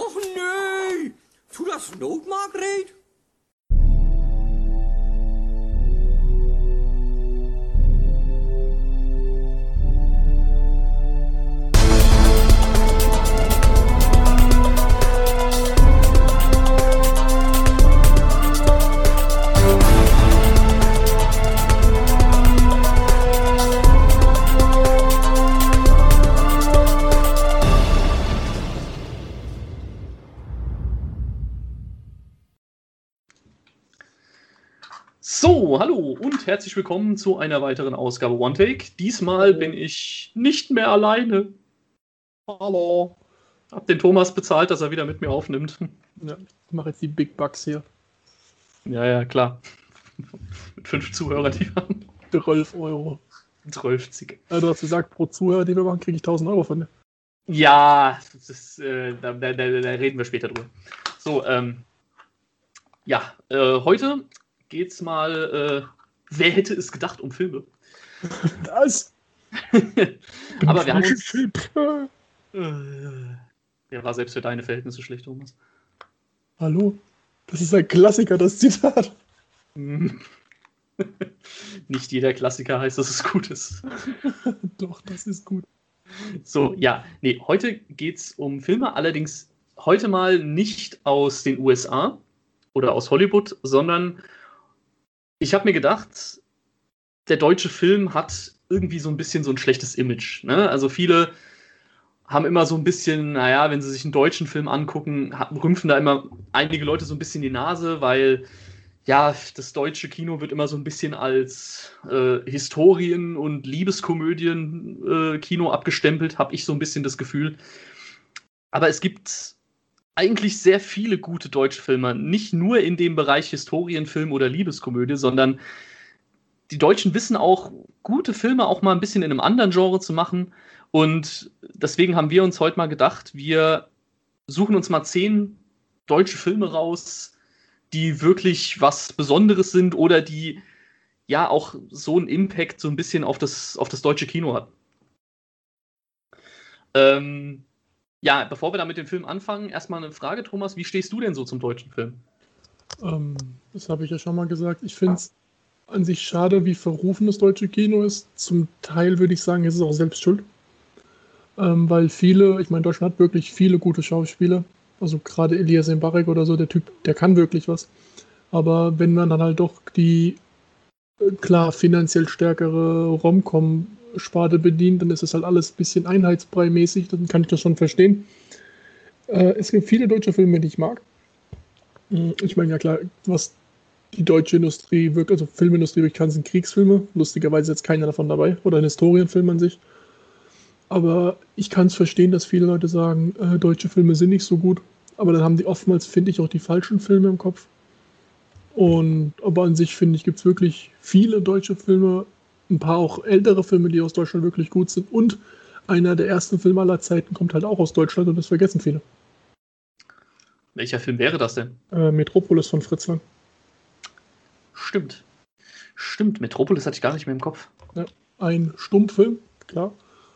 Och nee, tu das Not, Margret? Herzlich willkommen zu einer weiteren Ausgabe One Take. Diesmal bin ich nicht mehr alleine. Hallo. Hab den Thomas bezahlt, dass er wieder mit mir aufnimmt. Ja, ich mache jetzt die Big Bucks hier. Ja, ja, klar. mit fünf Zuhörern, die haben 12 Euro. 12. Ja, du hast gesagt, pro Zuhörer, den wir machen, kriege ich 1000 Euro von dir. Ja, ist, äh, da, da, da, da reden wir später drüber. So, ähm, ja, äh, heute geht's mal, äh, wer hätte es gedacht um Filme? Das! Aber wir haben uns, Film. äh, der war selbst für deine Verhältnisse schlecht, Thomas. Hallo? Das ist ein Klassiker, das Zitat. Nicht jeder Klassiker heißt, dass es gut ist. Doch, das ist gut. So, ja, nee, heute geht's um Filme, allerdings heute mal nicht aus den USA oder aus Hollywood, sondern ich habe mir gedacht, der deutsche Film hat irgendwie so ein bisschen so ein schlechtes Image. Ne? Also viele haben immer so ein bisschen, naja, wenn sie sich einen deutschen Film angucken, rümpfen da immer einige Leute so ein bisschen die Nase, weil ja, das deutsche Kino wird immer so ein bisschen als äh, Historien- und Liebeskomödien-Kino abgestempelt, habe ich so ein bisschen das Gefühl. Aber es gibt eigentlich sehr viele gute deutsche Filme, nicht nur in dem Bereich Historienfilm oder Liebeskomödie, sondern die Deutschen wissen auch, gute Filme auch mal ein bisschen in einem anderen Genre zu machen. Und deswegen haben wir uns heute mal gedacht, wir suchen uns mal zehn deutsche Filme raus, die wirklich was Besonderes sind oder die ja auch so einen Impact so ein bisschen auf das, auf das deutsche Kino hatten. Ähm, ja, bevor wir da mit dem Film anfangen, erstmal eine Frage, Thomas. Wie stehst du denn so zum deutschen Film? Ähm, das habe ich ja schon mal gesagt. Ich finde es an sich schade, wie verrufen das deutsche Kino ist. Zum Teil würde ich sagen, ist es auch selbst schuld. Ähm, weil viele, ich meine, Deutschland hat wirklich viele gute Schauspieler. Also gerade Elias Mbarek oder so, der Typ, der kann wirklich was. Aber wenn man dann halt doch die äh, klar finanziell stärkere Rom-Com-Sparte bedient, dann ist es halt alles ein bisschen einheitsbrei-mäßig, dann kann ich das schon verstehen. Äh, es gibt viele deutsche Filme, die ich mag. Mm, Ich meine, ja klar, was die deutsche Industrie wirkt, also Filmindustrie kann, sind Kriegsfilme. Lustigerweise ist jetzt keiner davon dabei. Oder ein Historienfilm an sich. Aber ich kann es verstehen, dass viele Leute sagen, äh, deutsche Filme sind nicht so gut. Aber dann haben die oftmals, finde ich, auch die falschen Filme im Kopf. Und aber an sich, finde ich, gibt es wirklich viele deutsche Filme, ein paar auch ältere Filme, die aus Deutschland wirklich gut sind. Und einer der ersten Filme aller Zeiten kommt halt auch aus Deutschland und das vergessen viele. Welcher Film wäre das denn? Äh, Metropolis von Fritz Lang. Stimmt. Stimmt, Metropolis hatte ich gar nicht mehr im Kopf. Ein Stummfilm, klar.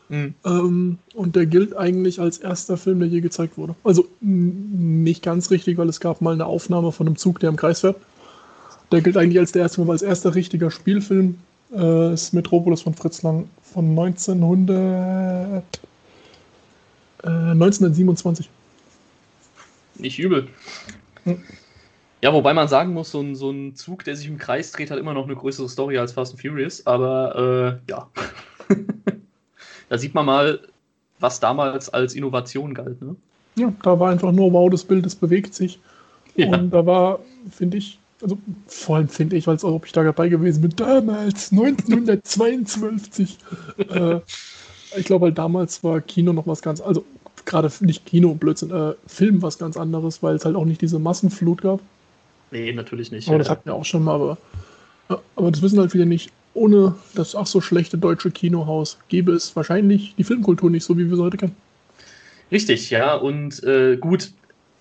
Ähm, und der gilt eigentlich als erster Film, der je gezeigt wurde. Also nicht ganz richtig, weil es gab mal eine Aufnahme von einem Zug, der im Kreis fährt. Der gilt eigentlich als der erste als erster richtiger Spielfilm. Äh, ist Metropolis von Fritz Lang von 1900, äh, 1927. Nicht übel. Hm. Ja, wobei man sagen muss, so ein, so ein Zug, der sich im Kreis dreht, hat immer noch eine größere Story als Fast and Furious. Aber äh, ja. da sieht man mal, was damals als Innovation galt. Ne? Ja, da war einfach nur, wow, das Bild, das bewegt sich. Ja. Und da war, finde ich, also vor allem finde ich, weil es auch, ob ich da dabei gewesen bin, damals, 1922. äh, ich glaube, halt damals war Kino noch was ganz, also gerade nicht Kino, Blödsinn, äh, Film was ganz anderes, weil es halt auch nicht diese Massenflut gab. Nee, natürlich nicht. Aber das hatten wir auch schon mal, aber, ja, aber das wissen halt viele nicht. Ohne das ach so schlechte deutsche Kinohaus gäbe es wahrscheinlich die Filmkultur nicht so, wie wir sie heute kennen. Richtig, ja. Und äh, gut,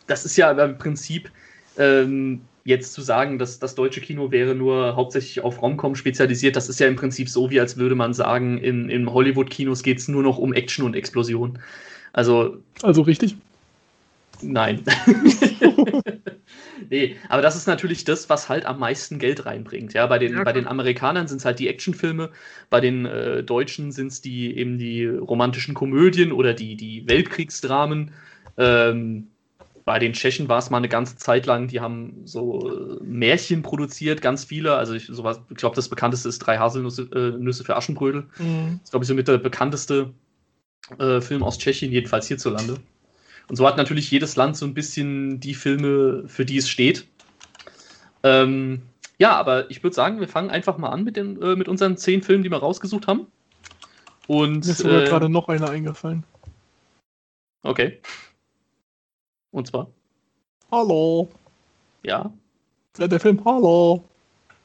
das ist ja im Prinzip ähm, jetzt zu sagen, dass das deutsche Kino wäre nur hauptsächlich auf Romcom spezialisiert. Das ist ja im Prinzip so, wie als würde man sagen, in, in Hollywood-Kinos geht es nur noch um Action und Explosion. Also Also richtig. Nein. nee, aber das ist natürlich das, was halt am meisten Geld reinbringt. Ja, bei den, Ja, bei den Amerikanern sind es halt die Actionfilme, bei den äh, Deutschen sind es die eben die romantischen Komödien oder die, die Weltkriegsdramen. Ähm, bei den Tschechen war es mal eine ganze Zeit lang, die haben so äh, Märchen produziert, ganz viele. Also ich, sowas, ich glaube, das bekannteste ist Drei Haselnüsse äh, Nüsse für Aschenbrödel. Mhm. Das ist, glaube ich, so mit der bekannteste äh, Film aus Tschechien, jedenfalls hierzulande. Und so hat natürlich jedes Land so ein bisschen die Filme, für die es steht. Ähm, ja, aber ich würde sagen, wir fangen einfach mal an mit, den, äh, mit unseren zehn Filmen, die wir rausgesucht haben. Und Mir ist sogar äh, gerade noch einer eingefallen. okay. Und zwar, Hallo. ja. Ja, der Film Hallo.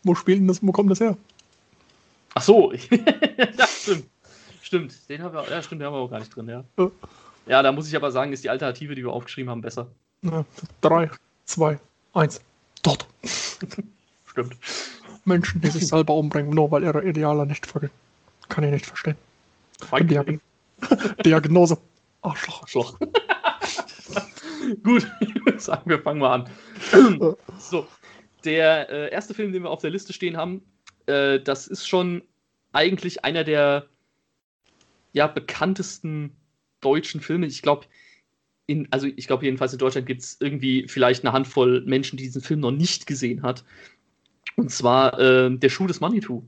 Wo spielt denn das? Wo kommt das her? Ach so, ja, stimmt. Stimmt, den haben wir, ja, stimmt, den haben wir auch gar nicht drin, ja. Ja. Ja, da muss ich aber sagen, ist die Alternative, die wir aufgeschrieben haben, besser. Ja, drei, zwei, eins. Dort. Stimmt. Menschen, die sich selber umbringen, nur weil ihre Ideale nicht vergehen. Kann ich nicht verstehen. Diag Diagnose. Arschloch. Arschloch. Gut, ich würde sagen, wir fangen mal an. so, der äh, erste Film, den wir auf der Liste stehen haben, äh, das ist schon eigentlich einer der ja, bekanntesten deutschen Filme. Ich glaube, in, also ich glaube jedenfalls in Deutschland gibt es irgendwie vielleicht eine Handvoll Menschen, die diesen Film noch nicht gesehen hat. Und zwar äh, der Schuh des Manitou.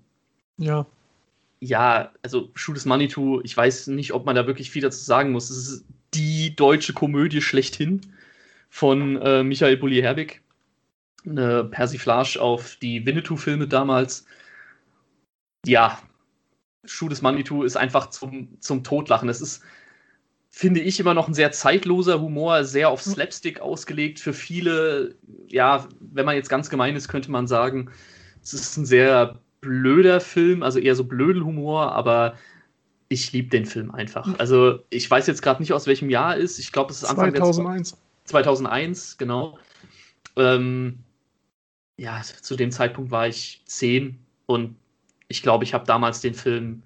Ja. Ja, also Schuh des Manitou, ich weiß nicht, ob man da wirklich viel dazu sagen muss. Es ist die deutsche Komödie schlechthin von äh, Michael Bulli-Herbig. Eine Persiflage auf die Winnetou-Filme damals. Ja, Schuh des Manitou ist einfach zum, zum Totlachen. Es ist, finde ich, immer noch ein sehr zeitloser Humor, sehr auf Slapstick ausgelegt. Für viele, ja, wenn man jetzt ganz gemein ist, könnte man sagen, es ist ein sehr blöder Film, also eher so Blödelhumor, aber ich liebe den Film einfach. Also ich weiß jetzt gerade nicht, aus welchem Jahr er ist. Ich glaube, es ist Anfang der 2001. 2001, genau. Ähm, ja, zu dem Zeitpunkt war ich zehn und ich glaube, ich habe damals den Film,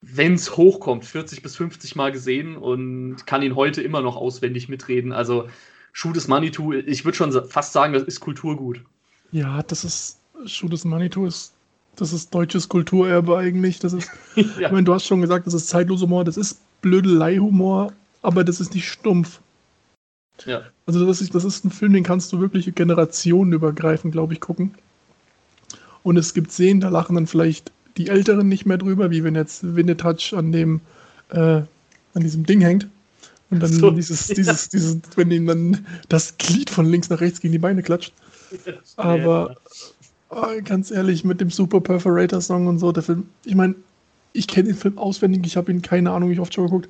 wenn es hochkommt, 40 bis 50 Mal gesehen und kann ihn heute immer noch auswendig mitreden. Also Schuh des Manitou, ich würde schon fast sagen, das ist Kulturgut. Ja, das ist. Schuh des Manitou ist. Das ist deutsches Kulturerbe eigentlich. Das ist. Ich ja, meine, du hast schon gesagt, das ist zeitloser Humor, das ist Blödelei-Humor, aber das ist nicht stumpf. ja, Also das ist, das ist ein Film, den kannst du wirklich generationenübergreifend, glaube ich, gucken. Und es gibt Szenen, da lachen dann vielleicht die Älteren nicht mehr drüber, wie wenn jetzt Winnetouch an dem äh, an diesem Ding hängt. Und dann So, dieses, ja. dieses, dieses, wenn ihm dann das Glied von links nach rechts gegen die Beine klatscht. Aber oh, ganz ehrlich, mit dem Super Perforator Song und so, der Film, ich meine, ich kenne den Film auswendig, ich habe ihn keine Ahnung, wie oft schon geguckt.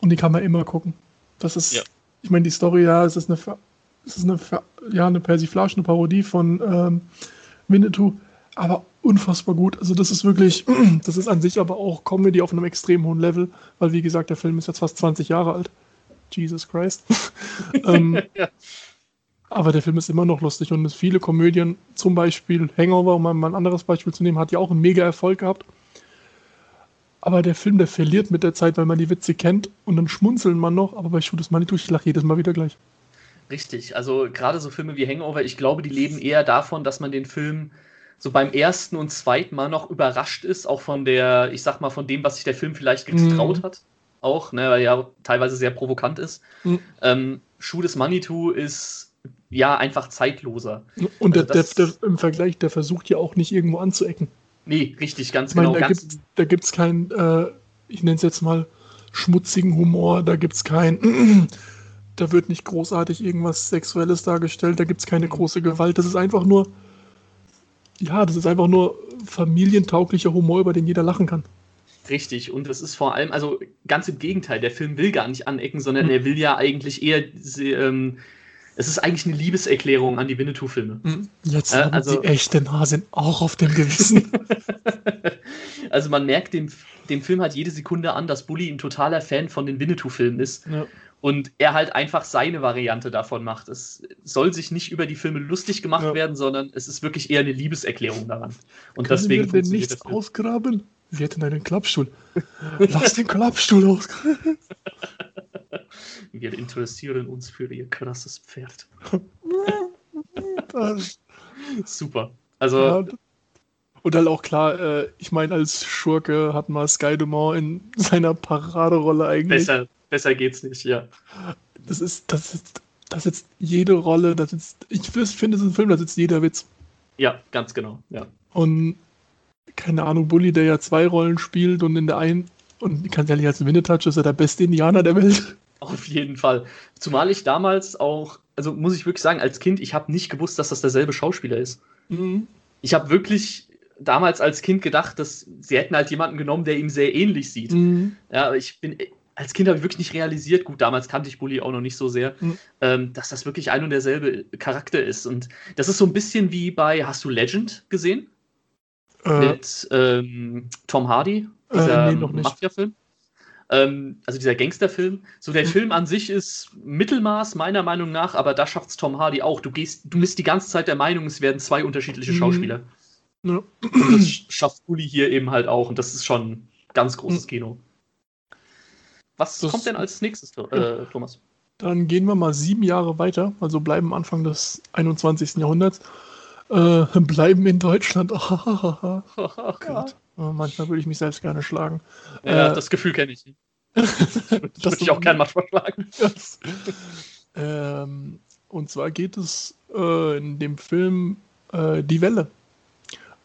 Und den kann man immer gucken. Das ist, Ja. ich meine, die Story, ja, es ist eine, es ist eine, ja, eine Persiflage, eine Parodie von ähm, Winnetou, aber unfassbar gut. Also das ist wirklich, das ist an sich aber auch Comedy auf einem extrem hohen Level, weil wie gesagt, der Film ist jetzt fast 20 Jahre alt. Jesus Christ. ähm, Ja. Aber der Film ist immer noch lustig und es viele Komödien, zum Beispiel Hangover, um mal ein anderes Beispiel zu nehmen, hat ja auch einen mega Erfolg gehabt. Aber der Film, der verliert mit der Zeit, weil man die Witze kennt und dann schmunzeln man noch. Aber bei Shoot is Manitou, ich lache jedes Mal wieder gleich. Richtig, also gerade so Filme wie Hangover, ich glaube, die leben eher davon, dass man den Film so beim ersten und zweiten Mal noch überrascht ist, auch von der, ich sag mal, von dem, was sich der Film vielleicht getraut Mhm. hat. Auch, ne, weil er ja teilweise sehr provokant ist. Mhm. Ähm, Schuh des Manitou ist ja einfach zeitloser. Und Also der, das- der, der, im Vergleich, der versucht ja auch nicht irgendwo anzuecken. Nee, richtig, ganz Ich meine, genau. da gibt da gibt's keinen, äh, ich nenne es jetzt mal schmutzigen Humor, da gibt es kein, da wird nicht großartig irgendwas Sexuelles dargestellt, da gibt es keine große Gewalt. Das ist einfach nur, ja, das ist einfach nur familientauglicher Humor, über den jeder lachen kann. Richtig, und es ist vor allem, also ganz im Gegenteil, der Film will gar nicht anecken, sondern Mhm. er will ja eigentlich eher, sie- ähm, es ist eigentlich eine Liebeserklärung an die Winnetou-Filme. Jetzt Äh, haben also- die echten Hasen auch auf dem Gewissen. also man merkt dem, dem Film halt jede Sekunde an, dass Bully ein totaler Fan von den Winnetou-Filmen ist ja. und er halt einfach seine Variante davon macht. Es soll sich nicht über die Filme lustig gemacht Ja. werden, sondern es ist wirklich eher eine Liebeserklärung daran. Und Können deswegen wir denn nichts ausgraben? Wir hätten einen Klappstuhl. Lass den Klappstuhl aus. Wir interessieren uns für ihr krasses Pferd. Super. Also. Ja, und halt auch klar, äh, ich meine, als Schurke hat mal Sky Dumont in seiner Paraderolle eigentlich. Besser, besser geht's nicht, ja. Das ist, das ist, das sitzt jede Rolle, das sitzt, ich finde, es ist ein Film, da sitzt jeder Witz. Ja, ganz genau, ja. Und keine Ahnung, Bully, der ja zwei Rollen spielt und in der einen, und ganz ehrlich, als Winnetouch ist er der beste Indianer der Welt. Auf jeden Fall. Zumal ich damals auch, also muss ich wirklich sagen, als Kind, ich habe nicht gewusst, dass das derselbe Schauspieler ist. Mhm. Ich habe wirklich damals als Kind gedacht, dass sie hätten halt jemanden genommen, der ihm sehr ähnlich sieht. Mhm. Ja, ich bin als Kind habe ich wirklich nicht realisiert, gut, damals kannte ich Bully auch noch nicht so sehr, mhm. ähm, dass das wirklich ein und derselbe Charakter ist. Und das ist so ein bisschen wie bei, hast du Legend gesehen? Äh, Mit ähm, Tom Hardy, dieser äh, nee, Mafia-Film. Ähm, also dieser Gangsterfilm. So der Film an sich ist Mittelmaß, meiner Meinung nach, aber da schafft es Tom Hardy auch. Du gehst, du bist die ganze Zeit der Meinung, es werden zwei unterschiedliche mhm. Schauspieler. Ja. Und das schafft Bully hier eben halt auch. Und das ist schon ganz großes mhm. Kino. Was das, kommt denn als nächstes, äh, Thomas? Dann gehen wir mal sieben Jahre weiter, also bleiben Anfang des 21. Jahrhunderts. Äh, bleiben in Deutschland. oh, Gott. Oh, manchmal würde ich mich selbst gerne schlagen. Ja, äh, das Gefühl kenne ich. das würde ich auch gerne manchmal schlagen. Das, ähm, und zwar geht es äh, in dem Film äh, Die Welle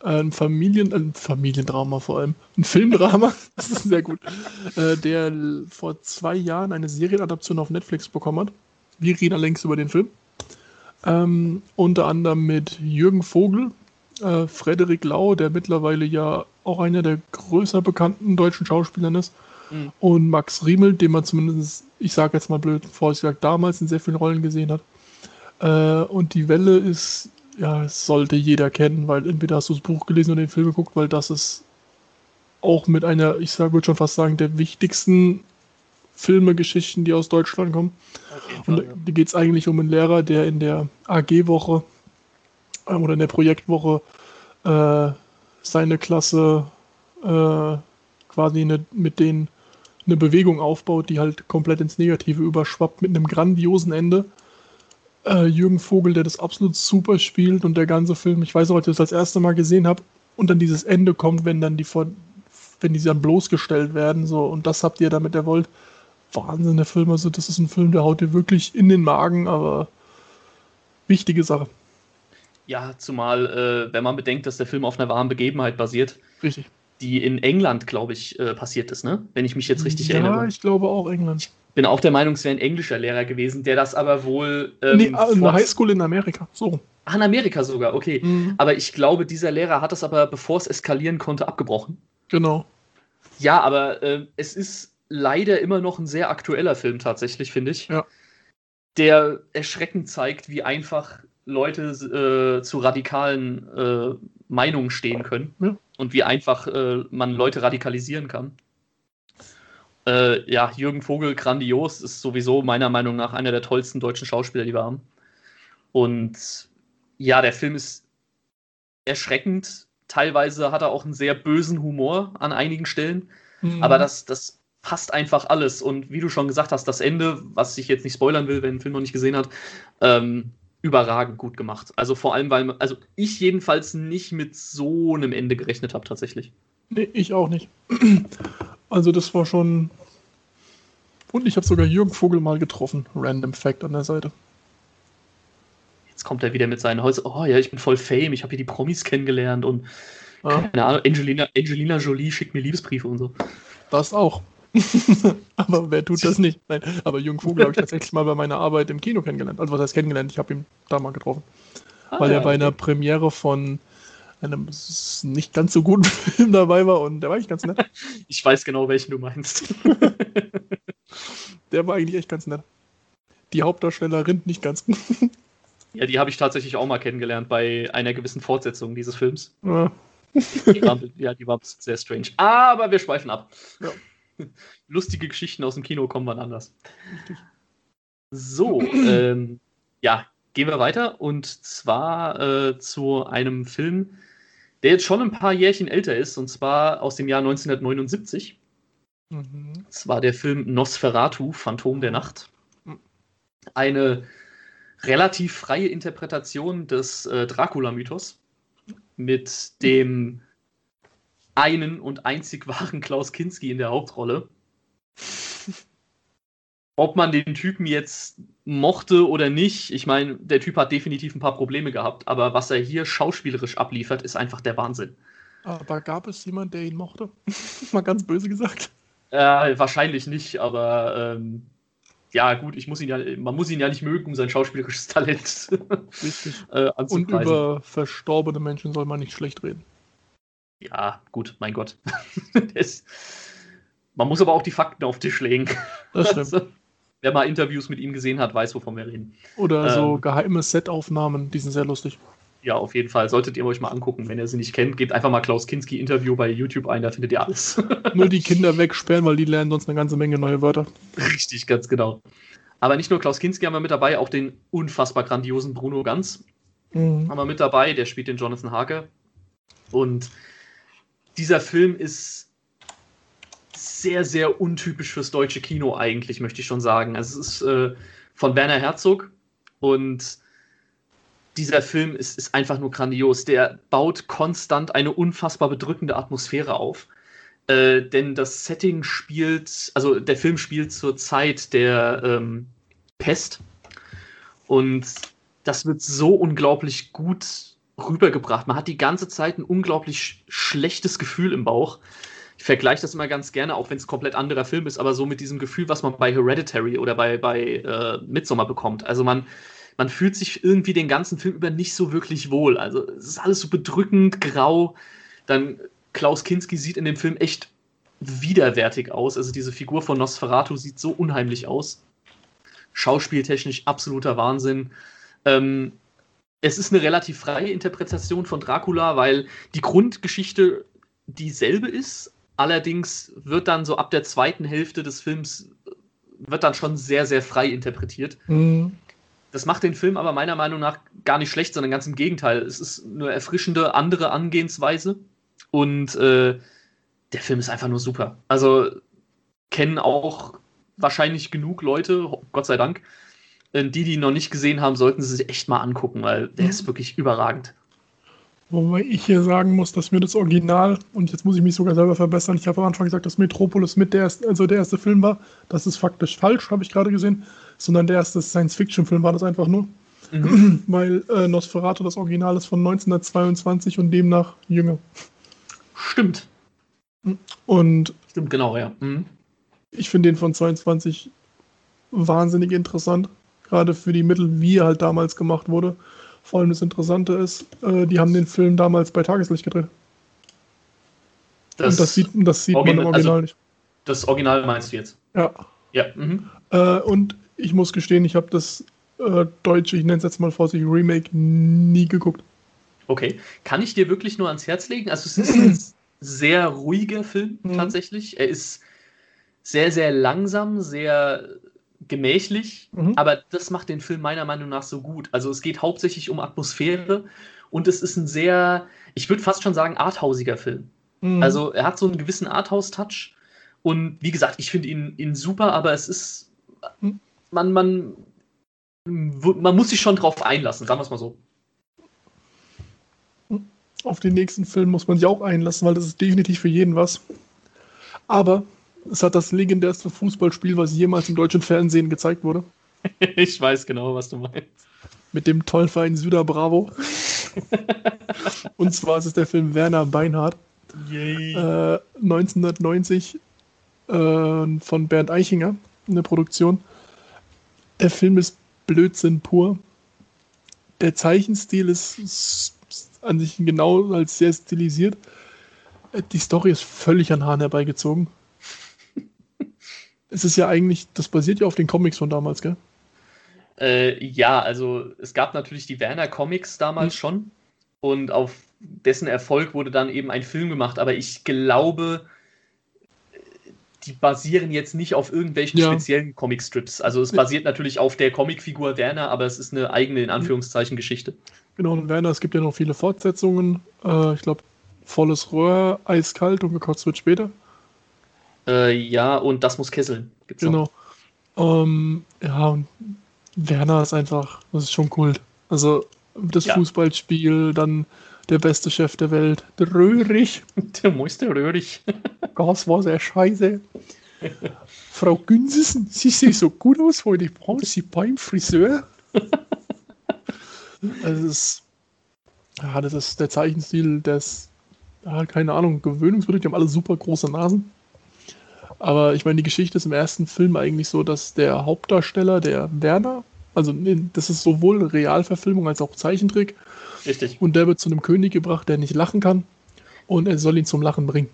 ein Familien, ein Familiendrama vor allem, ein Filmdrama, das ist sehr gut, äh, der vor zwei Jahren eine Serienadaption auf Netflix bekommen hat. Wir reden längst über den Film. Ähm, unter anderem mit Jürgen Vogel, äh, Frederik Lau, der mittlerweile ja auch einer der größer bekannten deutschen Schauspieler ist, mhm. und Max Riemel, den man zumindest, ich sage jetzt mal blöd, vorsichtig damals in sehr vielen Rollen gesehen hat. Äh, und die Welle ist ja, es sollte jeder kennen, weil entweder hast du das Buch gelesen oder den Film geguckt, weil das ist auch mit einer, ich sage, würde schon fast sagen, der wichtigsten Filme, Geschichten, die aus Deutschland kommen. Und Fall, ja. da geht es eigentlich um einen Lehrer, der in der AG-Woche äh, oder in der Projektwoche äh, seine Klasse äh, quasi eine, mit denen eine Bewegung aufbaut, die halt komplett ins Negative überschwappt, mit einem grandiosen Ende äh, Jürgen Vogel, der das absolut super spielt und der ganze Film, ich weiß auch, als ich das das erste Mal gesehen habe und dann dieses Ende kommt, wenn dann die vor, wenn die dann bloßgestellt werden, so und das habt ihr damit erwollt. Wahnsinn, der Film, also das ist ein Film, der haut dir wirklich in den Magen, aber wichtige Sache. Ja, zumal, äh, wenn man bedenkt, dass der Film auf einer wahren Begebenheit basiert. Richtig. Die in England, glaube ich, äh, passiert ist, ne? Wenn ich mich jetzt richtig ja, erinnere. Ja, ich glaube auch England bin auch der Meinung, es wäre ein englischer Lehrer gewesen, der das aber wohl. Ähm, nee, in der Highschool in Amerika, so. Ach, in Amerika sogar, okay. Mhm. Aber ich glaube, dieser Lehrer hat das aber, bevor es eskalieren konnte, abgebrochen. Genau. Ja, aber äh, es ist leider immer noch ein sehr aktueller Film, tatsächlich, finde ich. Ja. Der erschreckend zeigt, wie einfach Leute äh, zu radikalen äh, Meinungen stehen können. Ja. Und wie einfach äh, man Leute radikalisieren kann. Äh, ja, Jürgen Vogel, grandios, ist sowieso meiner Meinung nach einer der tollsten deutschen Schauspieler, die wir haben. Und ja, der Film ist erschreckend. Teilweise hat er auch einen sehr bösen Humor an einigen Stellen. Mhm. Aber das, das passt einfach alles. Und wie du schon gesagt hast, das Ende, was ich jetzt nicht spoilern will, wenn den Film noch nicht gesehen hat, ähm, überragend gut gemacht. Also vor allem, weil also ich jedenfalls nicht mit so einem Ende gerechnet habe, tatsächlich. Nee, ich auch nicht. Also das war schon. Und ich habe sogar Jürgen Vogel mal getroffen. Random Fact an der Seite. Jetzt kommt er wieder mit seinen Häusern. Oh ja, ich bin voll Fame. Ich habe hier die Promis kennengelernt und ah. keine Ahnung. Angelina, Angelina Jolie schickt mir Liebesbriefe und so. Das auch. aber wer tut das nicht? Nein, aber Jürgen Vogel habe ich tatsächlich mal bei meiner Arbeit im Kino kennengelernt. Also was heißt kennengelernt? Ich habe ihn da mal getroffen. Ah, weil ja, er bei okay. einer Premiere von einem nicht ganz so guten Film dabei war und der war eigentlich ganz nett. Ich weiß genau, welchen du meinst. der war eigentlich echt ganz nett. Die Hauptdarstellerin nicht ganz. ja, die habe ich tatsächlich auch mal kennengelernt bei einer gewissen Fortsetzung dieses Films. Ja. Die war, ja, die war sehr strange. Aber wir schweifen ab. Ja. Lustige Geschichten aus dem Kino kommen wann anders. Richtig. So, ähm, ja, gehen wir weiter und zwar äh, zu einem Film, der jetzt schon ein paar Jährchen älter ist, und zwar aus dem Jahr 1979. Mhm. Das war der Film Nosferatu, Phantom der Nacht. eine relativ freie Interpretation des äh, Dracula-Mythos mit dem einen und einzig wahren Klaus Kinski in der Hauptrolle. Ob man den Typen jetzt mochte oder nicht, ich meine, der Typ hat definitiv ein paar Probleme gehabt, aber was er hier schauspielerisch abliefert, ist einfach der Wahnsinn. Aber gab es jemanden, der ihn mochte? Mal ganz böse gesagt. Äh, wahrscheinlich nicht, aber ähm, ja, gut, ich muss ihn ja, man muss ihn ja nicht mögen, um sein schauspielerisches Talent Richtig. äh, Und über verstorbene Menschen soll man nicht schlecht reden. Ja, gut, mein Gott. das, man muss aber auch die Fakten auf den Tisch legen. Das stimmt. Also, wer mal Interviews mit ihm gesehen hat, weiß, wovon wir reden. Oder ähm, so geheime Setaufnahmen, die sind sehr lustig. Ja, auf jeden Fall. Solltet ihr euch mal angucken. Wenn ihr sie nicht kennt, gebt einfach mal Klaus Kinski Interview bei YouTube ein, da findet ihr alles. Nur die Kinder wegsperren, weil die lernen sonst eine ganze Menge neue Wörter. Richtig, ganz genau. Aber nicht nur Klaus Kinski haben wir mit dabei, auch den unfassbar grandiosen Bruno Ganz mhm. haben wir mit dabei. Der spielt den Jonathan Hake. Und dieser Film ist sehr, sehr untypisch fürs deutsche Kino eigentlich, möchte ich schon sagen. Also es ist äh, von Werner Herzog und dieser Film ist, ist einfach nur grandios. Der baut konstant eine unfassbar bedrückende Atmosphäre auf. Äh, denn das Setting spielt, also der Film spielt zur Zeit der ähm, Pest. Und das wird so unglaublich gut rübergebracht. Man hat die ganze Zeit ein unglaublich schlechtes Gefühl im Bauch. Ich vergleiche das immer ganz gerne, auch wenn es komplett anderer Film ist, aber so mit diesem Gefühl, was man bei Hereditary oder bei, bei äh, Midsommar bekommt. Also man, man fühlt sich irgendwie den ganzen Film über nicht so wirklich wohl. Also es ist alles so bedrückend, grau. Dann Klaus Kinski sieht in dem Film echt widerwärtig aus. Also diese Figur von Nosferatu sieht so unheimlich aus. Schauspieltechnisch absoluter Wahnsinn. Ähm, es ist eine relativ freie Interpretation von Dracula, weil die Grundgeschichte dieselbe ist. Allerdings wird dann so ab der zweiten Hälfte des Films wird dann schon sehr, sehr frei interpretiert. Mhm. Das macht den Film aber meiner Meinung nach gar nicht schlecht, sondern ganz im Gegenteil. Es ist eine erfrischende andere Angehensweise und äh, der Film ist einfach nur super. Also kennen auch wahrscheinlich genug Leute, Gott sei Dank. Äh, die, die ihn noch nicht gesehen haben, sollten sie sich echt mal angucken, weil der mhm. ist wirklich überragend. Wobei ich hier sagen muss, dass mir das Original, und jetzt muss ich mich sogar selber verbessern, ich habe am Anfang gesagt, dass Metropolis mit der erste, also der erste Film war. Das ist faktisch falsch, habe ich gerade gesehen. Sondern der erste Science-Fiction-Film war das einfach nur. Mhm. Weil äh, Nosferatu das Original ist von 1922 und demnach jünger. Stimmt. Und. Stimmt, genau, ja. Mhm. Ich finde den von 22 wahnsinnig interessant. Gerade für die Mittel, wie er halt damals gemacht wurde. Vor allem das Interessante ist, äh, die haben den Film damals bei Tageslicht gedreht. Das, und das sieht, das sieht Origin man im Original also, nicht. Das Original meinst du jetzt? Ja. Ja. Mhm. Äh, und ich muss gestehen, ich habe das äh, deutsche, ich nenne es jetzt mal vorsichtig, Remake nie geguckt. Okay. Kann ich dir wirklich nur ans Herz legen? Also es ist ein sehr ruhiger Film mhm. tatsächlich. Er ist sehr, sehr langsam, sehr gemächlich, mhm. aber das macht den Film meiner Meinung nach so gut. Also es geht hauptsächlich um Atmosphäre und es ist ein sehr, ich würde fast schon sagen, arthausiger Film. Mhm. Also er hat so einen gewissen Arthouse-Touch und wie gesagt, ich finde ihn, ihn super, aber es ist, mhm. man, man, man muss sich schon drauf einlassen, sagen wir es mal so. Auf den nächsten Film muss man sich auch einlassen, weil das ist definitiv für jeden was. Aber es hat das legendärste Fußballspiel, was jemals im deutschen Fernsehen gezeigt wurde. ich weiß genau, was du meinst. Mit dem tollen Verein Süder Bravo. Und zwar ist es der Film Werner Beinhardt. Äh, 1990 äh, von Bernd Eichinger, eine Produktion. Der Film ist Blödsinn pur. Der Zeichenstil ist an sich genau als sehr stilisiert. Die Story ist völlig an Haaren herbeigezogen es ist ja eigentlich, das basiert ja auf den Comics von damals, gell? Äh, ja, also es gab natürlich die Werner Comics damals mhm. schon und auf dessen Erfolg wurde dann eben ein Film gemacht, aber ich glaube, die basieren jetzt nicht auf irgendwelchen ja. speziellen Comicstrips. Also es basiert natürlich auf der Comicfigur Werner, aber es ist eine eigene, in mhm. Anführungszeichen, Geschichte. Genau, und Werner, es gibt ja noch viele Fortsetzungen. Äh, ich glaube, Volles Rohr, Eiskalt und gekocht wird später. Äh, ja, und das muss kesseln. Gibt's genau. Ähm, ja, und Werner ist einfach, das ist schon Kult. Also das Ja. Fußballspiel, dann der beste Chef der Welt, der Röhrig. Der Meister Röhrig. Das war sehr scheiße. Frau Günzesen, Sie sehen so gut aus heute. Ich brauche Sie beim Friseur. Also es ist, ja, das ist der Zeichenstil, ist, ja, keine Ahnung, gewöhnungswürdig. Die haben alle super große Nasen. Aber ich meine, die Geschichte ist im ersten Film eigentlich so, dass der Hauptdarsteller, der Werner, also das ist sowohl Realverfilmung als auch Zeichentrick, Richtig. und der wird zu einem König gebracht, der nicht lachen kann. Und er soll ihn zum Lachen bringen.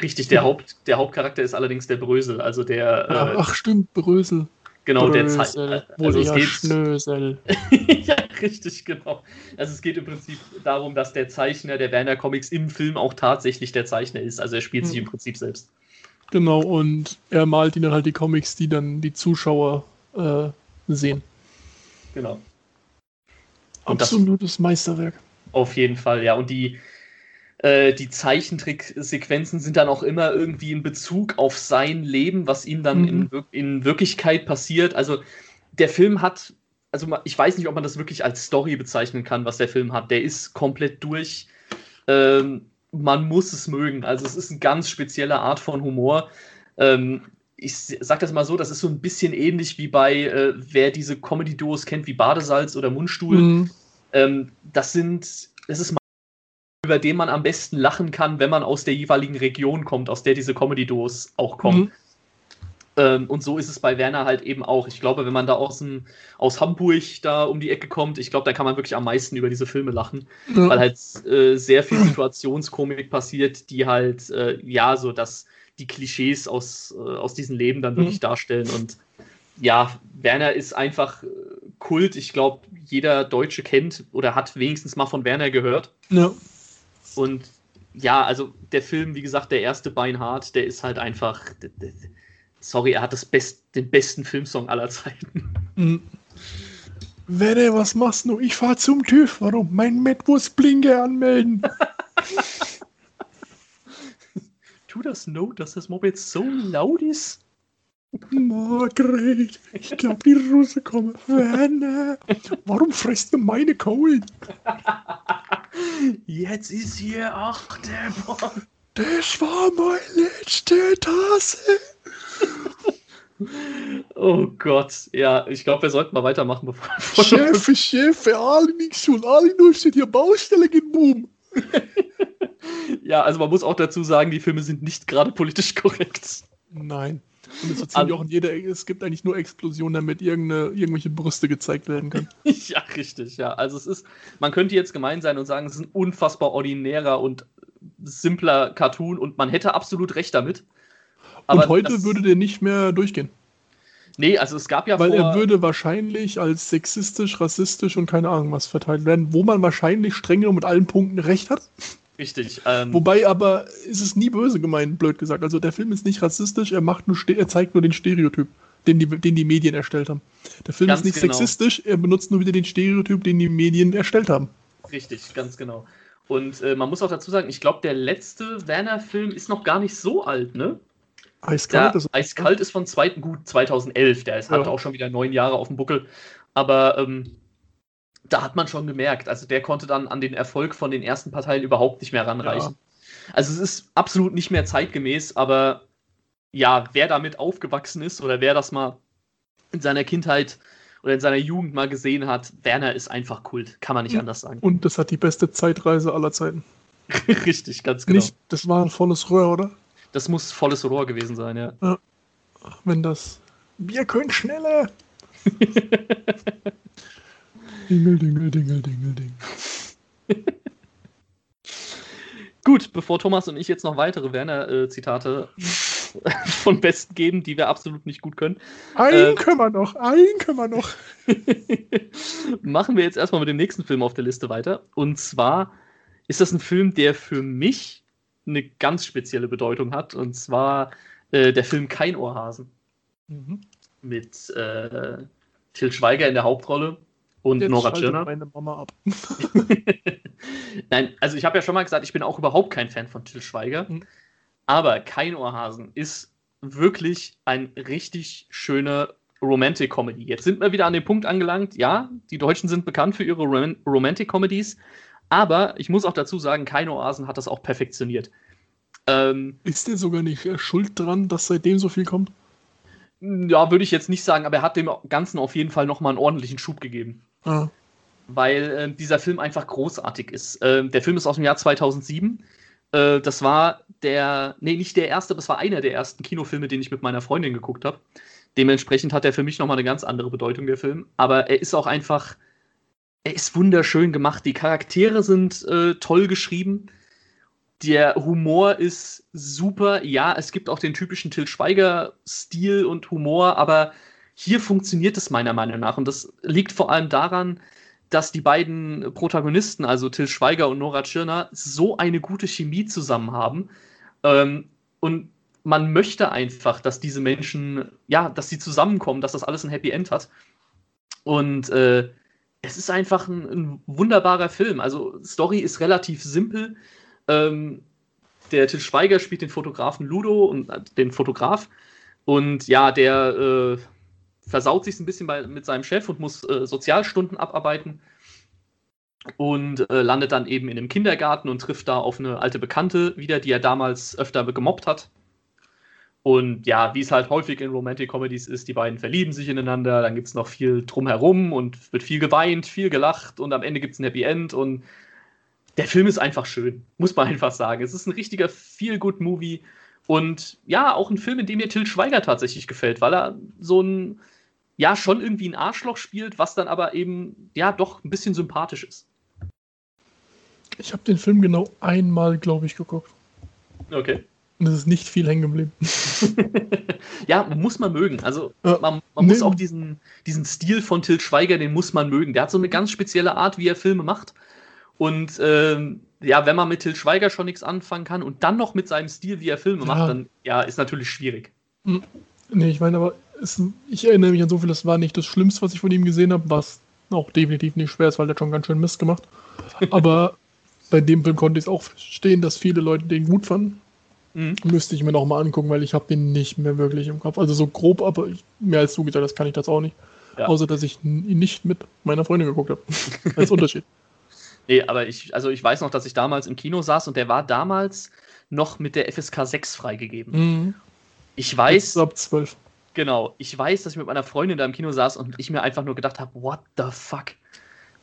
Richtig, der, Haupt, der Hauptcharakter ist allerdings der Brösel, also der, Ach, äh, ach stimmt, Brösel. genau, der Brösel, Zeit. wohl Also es geht, Schnösel. ja, richtig, genau. Also es geht im Prinzip darum, dass der Zeichner der Werner Comics im Film auch tatsächlich der Zeichner ist. Also er spielt sich Hm. im Prinzip selbst. Genau, und er malt ihnen halt die Comics, die dann die Zuschauer äh, sehen. Genau. Und Absolutes Meisterwerk. Auf jeden Fall, ja. Und die, äh, die Zeichentricksequenzen sind dann auch immer irgendwie in Bezug auf sein Leben, was ihm dann Mhm. in, Wir- in Wirklichkeit passiert. Also der Film hat, also ich weiß nicht, ob man das wirklich als Story bezeichnen kann, was der Film hat. Der ist komplett durch. Ähm, man muss es mögen. Also es ist eine ganz spezielle Art von Humor. Ähm, ich sag das mal so, das ist so ein bisschen ähnlich wie bei, äh, wer diese Comedy-Duos kennt, wie Badesalz oder Mundstuhl. Mhm. Ähm, das sind, das ist mal über den man am besten lachen kann, wenn man aus der jeweiligen Region kommt, aus der diese Comedy-Duos auch kommen. Mhm. Ähm, und so ist es bei Werner halt eben auch. Ich glaube, wenn man da aus, dem, aus Hamburg da um die Ecke kommt, ich glaube, da kann man wirklich am meisten über diese Filme lachen, Ja. weil halt äh, sehr viel Situationskomik passiert, die halt, äh, ja, so dass die Klischees aus, äh, aus diesen Leben dann wirklich darstellen. Und ja, Werner ist einfach äh, Kult. Ich glaube, jeder Deutsche kennt oder hat wenigstens mal von Werner gehört. ja. Und ja, also der Film, wie gesagt, der erste Beinhard, der ist halt einfach. Sorry, er hat das best, den besten Filmsong aller Zeiten. Mhm. Was machst du? Ich fahr zum TÜV. Warum? Mein Metwurst Blinke anmelden. Tu das no, dass das Moped so laut ist? Margret, ich glaube, die Russe kommen. Werner, warum frisst du meine Kohlen? Jetzt ist hier Achterbahn. Das war meine letzte Tasse. Oh Gott, ja, ich glaube, wir sollten mal weitermachen, bevor. bevor Chef, Chef, alle nichts tun. Alle nur steht hier Baustelle geboom. ja, also man muss auch dazu sagen, die Filme sind nicht gerade politisch korrekt. Nein. Und es, erzählen An- auch in jeder, es gibt eigentlich nur Explosionen, damit irgendwelche Brüste gezeigt werden können. ja, richtig, ja. Also es ist, man könnte jetzt gemein sein und sagen, es ist ein unfassbar ordinärer und simpler Cartoon und man hätte absolut recht damit. Und heute würde der nicht mehr durchgehen. Nee, also es gab ja Weil er würde wahrscheinlich als sexistisch, rassistisch und keine Ahnung was verteilt werden, wo man wahrscheinlich streng genommen mit allen Punkten recht hat. Richtig. Ähm, Wobei aber ist es nie böse gemeint, blöd gesagt. Also der Film ist nicht rassistisch, er macht nur er zeigt nur den Stereotyp, den die, den die Medien erstellt haben. Der Film ist nicht genau. sexistisch, er benutzt nur wieder den Stereotyp, den die Medien erstellt haben. richtig, ganz genau. Und äh, man muss auch dazu sagen, ich glaube, der letzte Werner-Film ist noch gar nicht so alt, ne? Eiskalt ist Eiskalt ist von zweiten, gut 2011, der ist Ja. auch schon wieder neun Jahre auf dem Buckel. Aber ähm, da hat man schon gemerkt, also der konnte dann an den Erfolg von den ersten paar Teilen überhaupt nicht mehr ranreichen. Also es ist absolut nicht mehr zeitgemäß, aber ja, wer damit aufgewachsen ist oder wer das mal in seiner Kindheit oder in seiner Jugend mal gesehen hat, Werner ist einfach Kult, kann man nicht anders sagen. Und das hat die beste Zeitreise aller Zeiten. Richtig, ganz genau. Nicht, das war ein volles Röhr, oder? Das muss volles Rohr gewesen sein, ja. Wenn das. Wir können schneller! dingel, dingel, dingel, dingel, dingel. Gut, bevor Thomas und ich jetzt noch weitere Werner-Zitate von Besten geben, die wir absolut nicht gut können, Einen Äh. können wir noch, einen können wir noch. machen wir jetzt erstmal mit dem nächsten Film auf der Liste weiter. Und zwar ist das ein Film, der für mich eine ganz spezielle Bedeutung hat. Und zwar äh, der Film Kein Ohrhasen Mhm. mit äh, Till Schweiger in der Hauptrolle und Jetzt Nora Tschirner. meine Mama ab. Nein, also ich habe ja schon mal gesagt, ich bin auch überhaupt kein Fan von Till Schweiger. Mhm. Aber Kein Ohrhasen ist wirklich ein richtig schöner Romantic Comedy. Jetzt sind wir wieder an dem Punkt angelangt, ja, die Deutschen sind bekannt für ihre Rom Romantic Comedies, aber ich muss auch dazu sagen, Keino Oasen hat das auch perfektioniert. Ähm, ist der sogar nicht schuld dran, dass seitdem so viel kommt? Ja, würde ich jetzt nicht sagen, aber er hat dem Ganzen auf jeden Fall nochmal einen ordentlichen Schub gegeben. Ah. Weil äh, dieser Film einfach großartig ist. Äh, der Film ist aus dem Jahr 2007. Äh, das war der, nee, nicht der erste, das war einer der ersten Kinofilme, den ich mit meiner Freundin geguckt habe. Dementsprechend hat er für mich nochmal eine ganz andere Bedeutung, der Film. Aber er ist auch einfach, er ist wunderschön gemacht. Die Charaktere sind äh, toll geschrieben. Der Humor ist super. Ja, es gibt auch den typischen Till Schweiger-Stil und Humor, aber hier funktioniert es meiner Meinung nach. Und das liegt vor allem daran, dass die beiden Protagonisten, also Till Schweiger und Nora Tschirner, so eine gute Chemie zusammen haben. Ähm, und man möchte einfach, dass diese Menschen, ja, dass sie zusammenkommen, dass das alles ein Happy End hat. Und äh, es ist einfach ein, ein, wunderbarer Film. Also, Story ist relativ simpel. Ähm, der Til Schweiger spielt den Fotografen Ludo und äh, den Fotograf. Und ja, der äh, versaut sich ein bisschen bei, mit seinem Chef und muss äh, Sozialstunden abarbeiten und äh, landet dann eben in einem Kindergarten und trifft da auf eine alte Bekannte wieder, die er damals öfter gemobbt hat. Und ja, wie es halt häufig in Romantic Comedies ist, die beiden verlieben sich ineinander, dann gibt es noch viel drumherum und wird viel geweint, viel gelacht und am Ende gibt es ein Happy End und der Film ist einfach schön, muss man einfach sagen. Es ist ein richtiger Feel-Good-Movie und ja, auch ein Film, in dem mir Till Schweiger tatsächlich gefällt, weil er so ein, ja, schon irgendwie ein Arschloch spielt, was dann aber eben, ja, doch ein bisschen sympathisch ist. Ich habe den Film genau einmal, glaube ich, geguckt. Okay. Es ist nicht viel hängen geblieben. ja, muss man mögen. Also man, man nee. muss auch diesen, diesen Stil von Til Schweiger, den muss man mögen. Der hat so eine ganz spezielle Art, wie er Filme macht. Und ähm, ja, wenn man mit Til Schweiger schon nichts anfangen kann und dann noch mit seinem Stil, wie er Filme ja. macht, dann ja, ist natürlich schwierig. Hm. Nee, ich meine, aber es, ich erinnere mich an so viel, das war nicht das Schlimmste, was ich von ihm gesehen habe, was auch definitiv nicht schwer ist, weil der schon ganz schön Mist gemacht. Aber bei dem Film konnte ich es auch verstehen, dass viele Leute den gut fanden. Mhm. Müsste ich mir noch mal angucken, weil ich habe den nicht mehr wirklich im Kopf. Also so grob, aber ich, mehr als gesagt das kann ich das auch nicht. Ja. Außer, dass ich ihn nicht mit meiner Freundin geguckt habe. Als Unterschied. Nee, aber ich, also ich weiß noch, dass ich damals im Kino saß und der war damals noch mit der FSK 6 freigegeben. Mhm. Ich weiß. ab 12. Genau. Ich weiß, dass ich mit meiner Freundin da im Kino saß und ich mir einfach nur gedacht habe, what the fuck?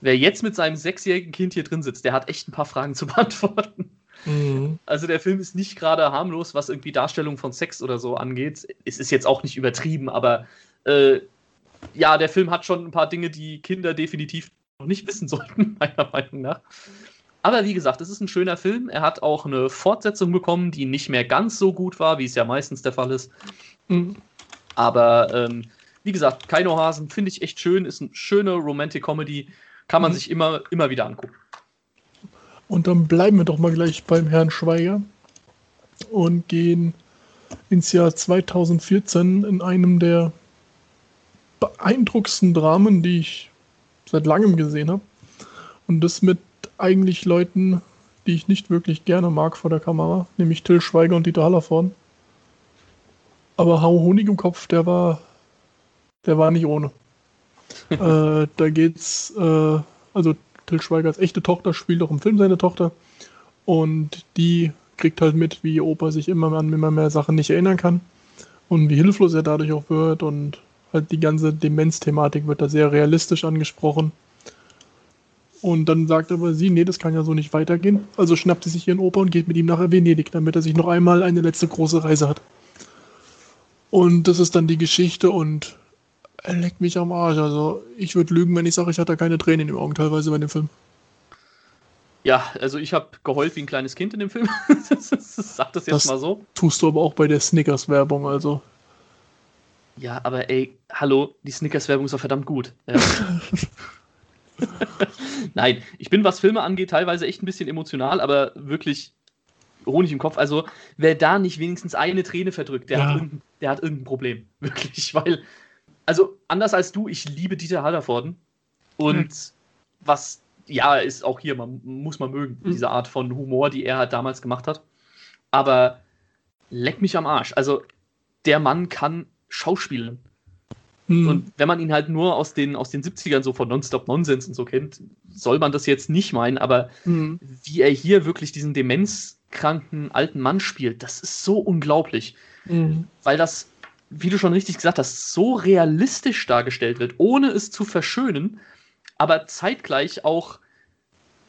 Wer jetzt mit seinem sechsjährigen Kind hier drin sitzt, der hat echt ein paar Fragen zu beantworten. Mhm. Also der Film ist nicht gerade harmlos, was irgendwie Darstellung von Sex oder so angeht. Es ist jetzt auch nicht übertrieben, aber äh, ja, der Film hat schon ein paar Dinge, die Kinder definitiv noch nicht wissen sollten, meiner Meinung nach. Aber wie gesagt, es ist ein schöner Film. Er hat auch eine Fortsetzung bekommen, die nicht mehr ganz so gut war, wie es ja meistens der Fall ist. Mhm. Aber ähm, wie gesagt, Keino Hasen finde ich echt schön, ist eine schöne Romantic Comedy, kann man mhm. sich immer, immer wieder angucken. Und dann bleiben wir doch mal gleich beim Herrn Schweiger und gehen ins Jahr 2014 in einem der beeindruckendsten Dramen, die ich seit langem gesehen habe. Und das mit eigentlich Leuten, die ich nicht wirklich gerne mag vor der Kamera, nämlich Till Schweiger und Dieter Hallervorden. Aber Hau Honig im Kopf, der war, der war nicht ohne. äh, da geht's, äh, also Till Schweigers echte Tochter spielt auch im Film seine Tochter. Und die kriegt halt mit, wie Opa sich immer an immer mehr Sachen nicht erinnern kann. Und wie hilflos er dadurch auch wird. Und halt die ganze Demenz-Thematik wird da sehr realistisch angesprochen. Und dann sagt aber sie, nee, das kann ja so nicht weitergehen. Also schnappt sie sich ihren Opa und geht mit ihm nach Venedig, damit er sich noch einmal eine letzte große Reise hat. Und das ist dann die Geschichte und er leckt mich am Arsch. Also ich würde lügen, wenn ich sage, ich hatte keine Tränen in den Augen teilweise bei dem Film. Ja, also ich habe geheult wie ein kleines Kind in dem Film. Sag das jetzt das mal so. Tust du aber auch bei der Snickers-Werbung, also. Ja, aber ey, hallo, die Snickers-Werbung ist doch verdammt gut. Ja. Nein, ich bin, was Filme angeht, teilweise echt ein bisschen emotional, aber wirklich Honig im Kopf. Also, wer da nicht wenigstens eine Träne verdrückt, der, ja. hat, der hat irgendein Problem. Wirklich, weil also anders als du, ich liebe Dieter Hallervorden. Und mhm. was, ja, ist auch hier, man muss man mögen, mhm. diese Art von Humor, die er halt damals gemacht hat. Aber leck mich am Arsch. Also, der Mann kann schauspielen. Hm. Und wenn man ihn halt nur aus den, aus den 70ern so von Nonstop Nonsense und so kennt, soll man das jetzt nicht meinen, aber hm. wie er hier wirklich diesen demenzkranken alten Mann spielt, das ist so unglaublich. Hm. Weil das, wie du schon richtig gesagt hast, so realistisch dargestellt wird, ohne es zu verschönen, aber zeitgleich auch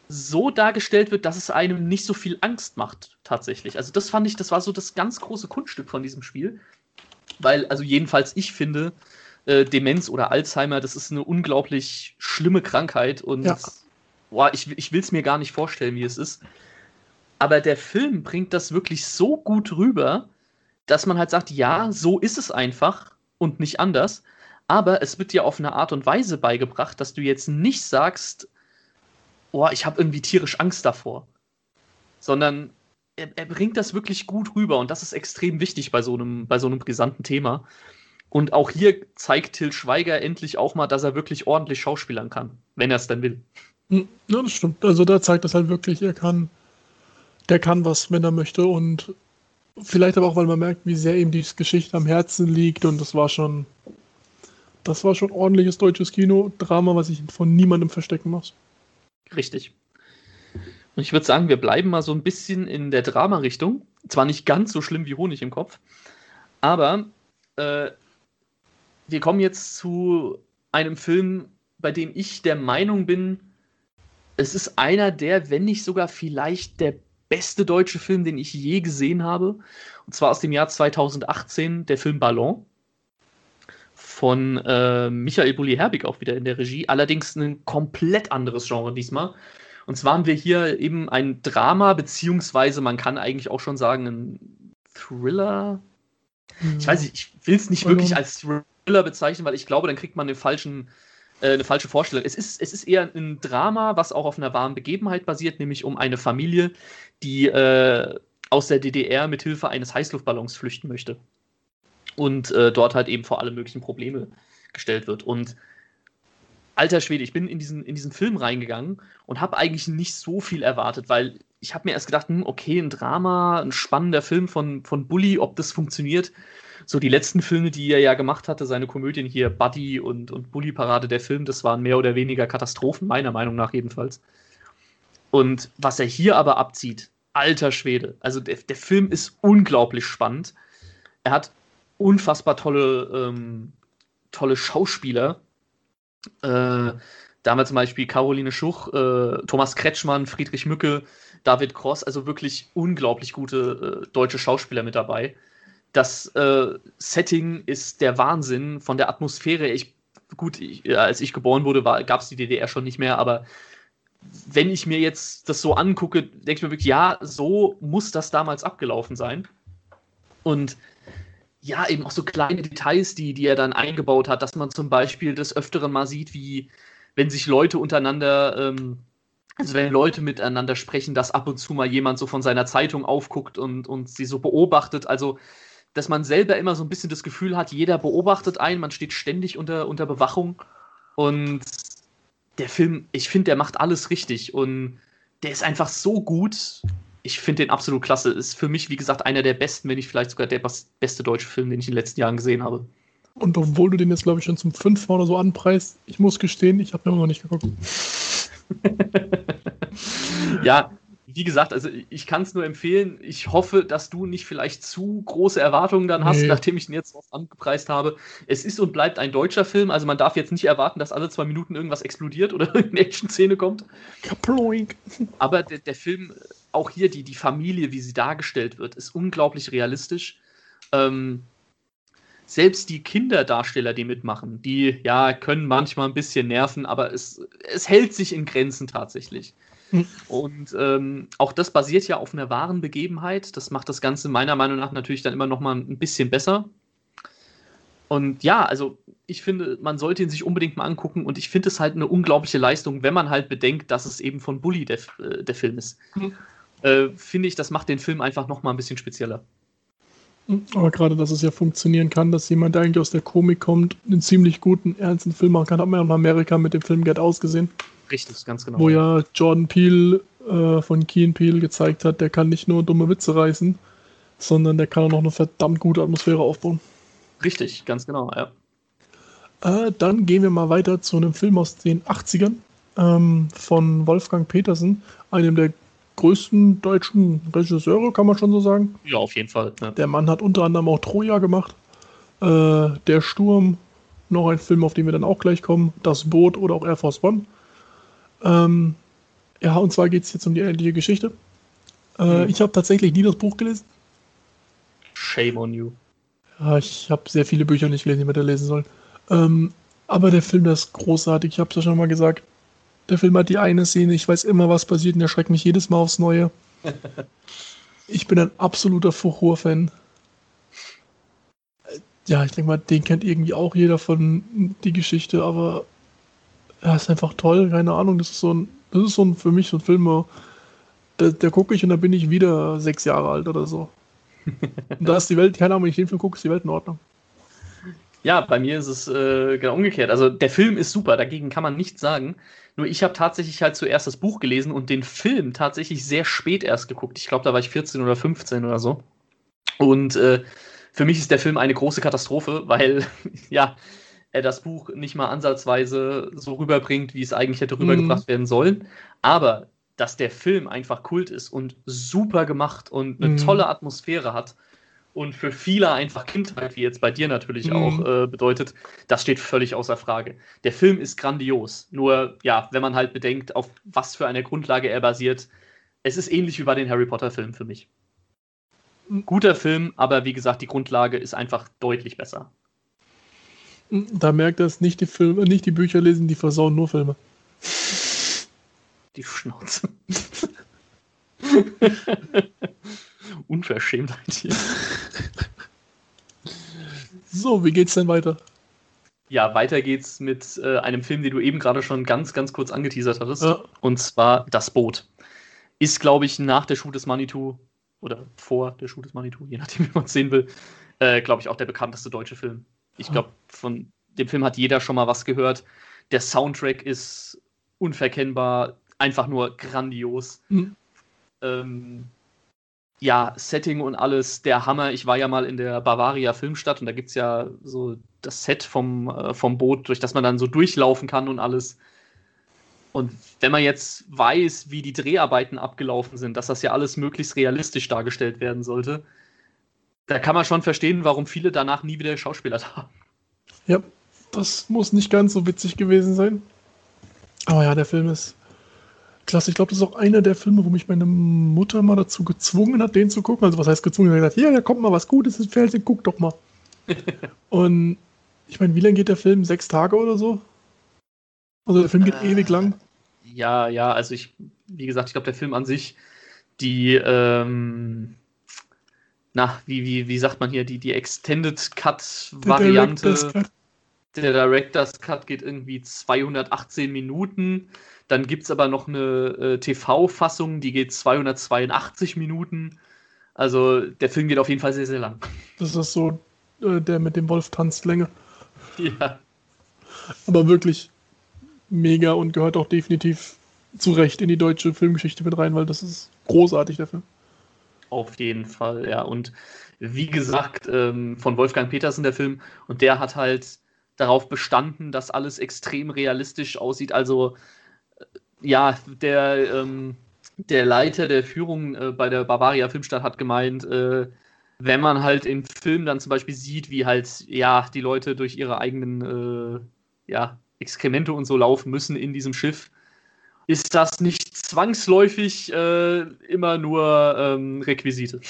so dargestellt wird, dass es einem nicht so viel Angst macht, tatsächlich. Also, das fand ich, das war so das ganz große Kunststück von diesem Spiel. Weil, also jedenfalls ich finde, äh, Demenz oder Alzheimer, das ist eine unglaublich schlimme Krankheit und ja. boah, ich, ich will es mir gar nicht vorstellen, wie es ist. Aber der Film bringt das wirklich so gut rüber, dass man halt sagt, ja, so ist es einfach und nicht anders. Aber es wird dir auf eine Art und Weise beigebracht, dass du jetzt nicht sagst, oh, ich habe irgendwie tierisch Angst davor. Sondern er, er, bringt das wirklich gut rüber und das ist extrem wichtig bei so einem, bei so einem brisanten Thema. Und auch hier zeigt Till Schweiger endlich auch mal, dass er wirklich ordentlich schauspielern kann, wenn er es dann will. Hm, ja, das stimmt. Also da zeigt das halt wirklich, er kann, der kann was, wenn er möchte. Und vielleicht aber auch, weil man merkt, wie sehr ihm die Geschichte am Herzen liegt. Und das war schon, das war schon ordentliches deutsches Kino, Drama, was ich von niemandem verstecken muss. Richtig. Und ich würde sagen, wir bleiben mal so ein bisschen in der Drama-Richtung. Zwar nicht ganz so schlimm wie Honig im Kopf, aber äh, wir kommen jetzt zu einem Film, bei dem ich der Meinung bin, es ist einer der, wenn nicht sogar vielleicht der beste deutsche Film, den ich je gesehen habe. Und zwar aus dem Jahr 2018, der Film Ballon von äh, Michael Bulli-Herbig auch wieder in der Regie. Allerdings ein komplett anderes Genre diesmal. Und zwar haben wir hier eben ein Drama, beziehungsweise man kann eigentlich auch schon sagen, ein Thriller. Ich weiß nicht, ich will es nicht wirklich als Thriller bezeichnen, weil ich glaube, dann kriegt man eine, falschen, äh, eine falsche Vorstellung. Es ist, es ist eher ein Drama, was auch auf einer wahren Begebenheit basiert, nämlich um eine Familie, die äh, aus der DDR mit Hilfe eines Heißluftballons flüchten möchte. Und äh, dort halt eben vor alle möglichen Probleme gestellt wird. Und alter Schwede, ich bin in diesen, in diesen Film reingegangen und habe eigentlich nicht so viel erwartet, weil ich habe mir erst gedacht, hm, okay, ein Drama, ein spannender Film von, von Bully, ob das funktioniert so die letzten Filme, die er ja gemacht hatte, seine Komödien hier, Buddy und, und Bully Parade, der Film, das waren mehr oder weniger Katastrophen, meiner Meinung nach jedenfalls. Und was er hier aber abzieht, alter Schwede. Also der, der Film ist unglaublich spannend. Er hat unfassbar tolle, ähm, tolle Schauspieler. Äh, damals zum Beispiel Caroline Schuch, äh, Thomas Kretschmann, Friedrich Mücke, David Cross, also wirklich unglaublich gute äh, deutsche Schauspieler mit dabei. Das äh, Setting ist der Wahnsinn von der Atmosphäre. Ich, gut, ich, als ich geboren wurde, gab es die DDR schon nicht mehr, aber wenn ich mir jetzt das so angucke, denke ich mir wirklich, ja, so muss das damals abgelaufen sein. Und ja, eben auch so kleine Details, die, die er dann eingebaut hat, dass man zum Beispiel des Öfteren mal sieht, wie wenn sich Leute untereinander, ähm, also wenn Leute miteinander sprechen, dass ab und zu mal jemand so von seiner Zeitung aufguckt und, und sie so beobachtet. Also dass man selber immer so ein bisschen das Gefühl hat, jeder beobachtet einen, man steht ständig unter, unter Bewachung. Und der Film, ich finde, der macht alles richtig und der ist einfach so gut. Ich finde den absolut klasse. Ist für mich, wie gesagt, einer der besten, wenn nicht vielleicht sogar der beste deutsche Film, den ich in den letzten Jahren gesehen habe. Und obwohl du den jetzt, glaube ich, schon zum fünften Mal oder so anpreist, ich muss gestehen, ich habe den immer noch nicht geguckt. ja, wie gesagt, also ich kann es nur empfehlen. Ich hoffe, dass du nicht vielleicht zu große Erwartungen dann hast, nee. nachdem ich ihn jetzt oft angepreist habe. Es ist und bleibt ein deutscher Film, also man darf jetzt nicht erwarten, dass alle zwei Minuten irgendwas explodiert oder eine Action-Szene kommt. Kaploink. Aber der, der, Film, auch hier die, die Familie, wie sie dargestellt wird, ist unglaublich realistisch. Ähm, selbst die Kinderdarsteller, die mitmachen, die ja können manchmal ein bisschen nerven, aber es, es hält sich in Grenzen tatsächlich. Und ähm, auch das basiert ja auf einer wahren Begebenheit. Das macht das Ganze meiner Meinung nach natürlich dann immer noch mal ein bisschen besser. Und ja, also ich finde, man sollte ihn sich unbedingt mal angucken und ich finde es halt eine unglaubliche Leistung, wenn man halt bedenkt, dass es eben von Bully der, äh, der Film ist. Mhm. Äh, finde ich, das macht den Film einfach noch mal ein bisschen spezieller. Aber gerade, dass es ja funktionieren kann, dass jemand, der eigentlich aus der Komik kommt, einen ziemlich guten, ernsten Film machen kann, hat man ja in Amerika mit dem Film Get ausgesehen. Richtig, ganz genau. Wo ja Jordan Peele äh, von Keen Peele gezeigt hat, der kann nicht nur dumme Witze reißen, sondern der kann auch noch eine verdammt gute Atmosphäre aufbauen. Richtig, ganz genau, ja. Äh, dann gehen wir mal weiter zu einem Film aus den 80ern ähm, von Wolfgang Petersen, einem der größten deutschen Regisseure, kann man schon so sagen. Ja, auf jeden Fall. Ja. Der Mann hat unter anderem auch Troja gemacht. Äh, der Sturm, noch ein Film, auf den wir dann auch gleich kommen. Das Boot oder auch Air Force One. Ähm, ja, und zwar geht es jetzt um die ähnliche Geschichte. Äh, Mhm. Ich habe tatsächlich nie das Buch gelesen. Shame on you. Ja, ich habe sehr viele Bücher nicht gelesen, die man da lesen soll. Ähm, aber der Film, der ist großartig. Ich habe es ja schon mal gesagt. Der Film hat die eine Szene, ich weiß immer, was passiert und der schreckt mich jedes Mal aufs Neue. Ich bin ein absoluter Fuchur-Fan. Äh, Ja, ich denke mal, den kennt irgendwie auch jeder von die Geschichte, aber er ist einfach toll, keine Ahnung. Das ist so ein, das ist so ein für mich so ein Film, der, der gucke ich und dann bin ich wieder sechs Jahre alt oder so. Und da ist die Welt, keine Ahnung, wenn ich den Film gucke, ist die Welt in Ordnung. Ja, bei mir ist es äh, genau umgekehrt. Also der Film ist super, dagegen kann man nichts sagen. Nur ich habe tatsächlich halt zuerst das Buch gelesen und den Film tatsächlich sehr spät erst geguckt. Ich glaube, da war ich 14 oder 15 oder so. Und äh, für mich ist der Film eine große Katastrophe, weil ja, er das Buch nicht mal ansatzweise so rüberbringt, wie es eigentlich hätte rübergebracht werden sollen. Aber dass der Film einfach Kult ist und super gemacht und eine Mhm. tolle Atmosphäre hat und für viele einfach Kindheit, wie jetzt bei dir natürlich Mhm. auch äh, bedeutet, das steht völlig außer Frage. Der Film ist grandios. Nur, ja, wenn man halt bedenkt, auf was für einer Grundlage er basiert, es ist ähnlich wie bei den Harry Potter-Filmen für mich. Mhm. Guter Film, aber wie gesagt, die Grundlage ist einfach deutlich besser. Da merkt er es nicht die Filme, nicht die Bücher lesen, die versauen nur Filme. Die Schnauze. Unverschämtheit hier. So, wie geht's denn weiter? Ja, weiter geht's mit äh, einem Film, den du eben gerade schon ganz, ganz kurz angeteasert hattest. Ja. Und zwar Das Boot. Ist, glaube ich, nach der Shoot des Manitou oder vor der Shoot des Manitou, je nachdem, wie man es sehen will, äh, glaube ich, auch der bekannteste deutsche Film. Ich glaube, von dem Film hat jeder schon mal was gehört. Der Soundtrack ist unverkennbar, einfach nur grandios. Hm. Ähm, ja, Setting und alles, der Hammer. Ich war ja mal in der Bavaria Filmstadt und da gibt es ja so das Set vom, äh, vom Boot, durch das man dann so durchlaufen kann und alles. Und wenn man jetzt weiß, wie die Dreharbeiten abgelaufen sind, dass das ja alles möglichst realistisch dargestellt werden sollte, da kann man schon verstehen, warum viele danach nie wieder Schauspieler haben. Ja, das muss nicht ganz so witzig gewesen sein. Aber ja, der Film ist klasse. Ich glaube, das ist auch einer der Filme, wo mich meine Mutter mal dazu gezwungen hat, den zu gucken. Also was heißt gezwungen? Sie hat gesagt, hier, da kommt mal was Gutes ins Fernsehen, guck doch mal. Und ich meine, wie lange geht der Film? Sechs Tage oder so? Also der Film geht Äh, ewig lang. Ja, ja, also ich, wie gesagt, ich glaube, der Film an sich, die, ähm, na, wie, wie, wie sagt man hier, die, die Extended Cut-Variante. Cut. Der Director's Cut geht irgendwie 218 Minuten. Dann gibt es aber noch eine äh, TV-Fassung, die geht 282 Minuten. Also der Film geht auf jeden Fall sehr, sehr lang. Das ist so äh, der mit dem Wolf tanzt Länge. Ja. Aber wirklich mega und gehört auch definitiv zu Recht in die deutsche Filmgeschichte mit rein, weil das ist großartig, der Film. Auf jeden Fall, ja. Und wie gesagt, ähm, von Wolfgang Petersen der Film. Und der hat halt darauf bestanden, dass alles extrem realistisch aussieht. Also, äh, ja, der, ähm, der Leiter der Führung äh, bei der Bavaria Filmstadt hat gemeint, äh, wenn man halt im Film dann zum Beispiel sieht, wie halt, ja, die Leute durch ihre eigenen, äh, ja, Exkremente und so laufen müssen in diesem Schiff, ist das nicht zwangsläufig äh, immer nur ähm, Requisite.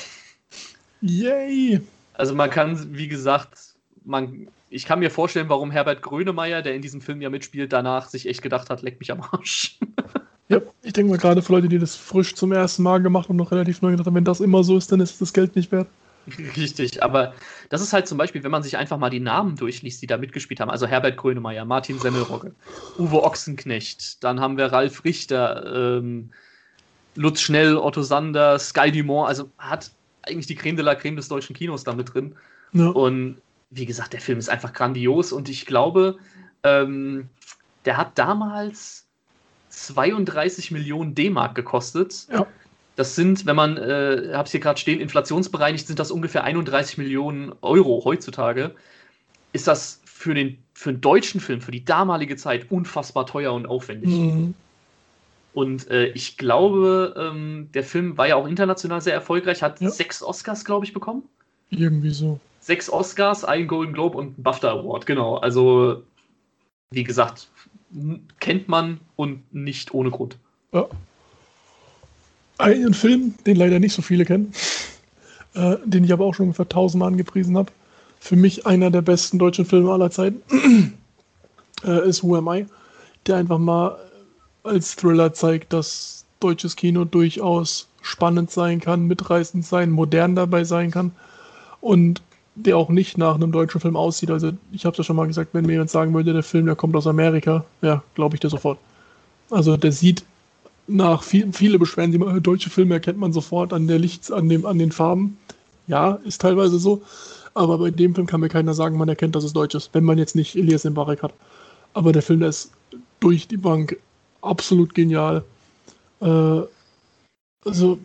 Yay! Also man kann, wie gesagt, man, ich kann mir vorstellen, warum Herbert Grönemeyer, der in diesem Film ja mitspielt, danach sich echt gedacht hat, leck mich am Arsch. Ja, ich denke mal gerade für Leute, die das frisch zum ersten Mal gemacht haben, noch relativ neu gedacht haben, wenn das immer so ist, dann ist das Geld nicht wert. Richtig, aber das ist halt zum Beispiel, wenn man sich einfach mal die Namen durchliest, die da mitgespielt haben. Also Herbert Grönemeyer, Martin Semmelrogge, Uwe Ochsenknecht, dann haben wir Ralf Richter, ähm, Lutz Schnell, Otto Sander, Sky Dumont, also hat eigentlich die Creme de la Creme des deutschen Kinos da mit drin. Ja. Und wie gesagt, der Film ist einfach grandios und ich glaube, ähm, der hat damals 32 Millionen D-Mark gekostet. Ja. Das sind, wenn man, äh, habe es hier gerade stehen, inflationsbereinigt sind das ungefähr 31 Millionen Euro heutzutage. Ist das für den, für den deutschen Film, für die damalige Zeit unfassbar teuer und aufwendig. Mhm. Und äh, ich glaube, ähm, der Film war ja auch international sehr erfolgreich, hat Ja. sechs Oscars, glaube ich, bekommen. Irgendwie so. Sechs Oscars, ein Golden Globe und ein BAFTA Award, genau. Also, wie gesagt, kennt man und nicht ohne Grund. Ja. Einen Film, den leider nicht so viele kennen, äh, den ich aber auch schon ungefähr tausendmal angepriesen habe. Für mich einer der besten deutschen Filme aller Zeiten äh, ist Who Am I, der einfach mal als Thriller zeigt, dass deutsches Kino durchaus spannend sein kann, mitreißend sein, modern dabei sein kann und der auch nicht nach einem deutschen Film aussieht. Also ich habe es ja schon mal gesagt, wenn mir jemand sagen würde, der Film, der kommt aus Amerika, ja, glaube ich dir sofort. Also der sieht nach viel, viele beschweren sich immer, äh, deutsche Filme erkennt man sofort an der Licht, an dem, an den Farben. Ja, ist teilweise so. Aber bei dem Film kann mir keiner sagen, man erkennt, dass es deutsch ist, wenn man jetzt nicht Elias Mbarek hat. Aber der Film, der ist durch die Bank absolut genial. Äh, also,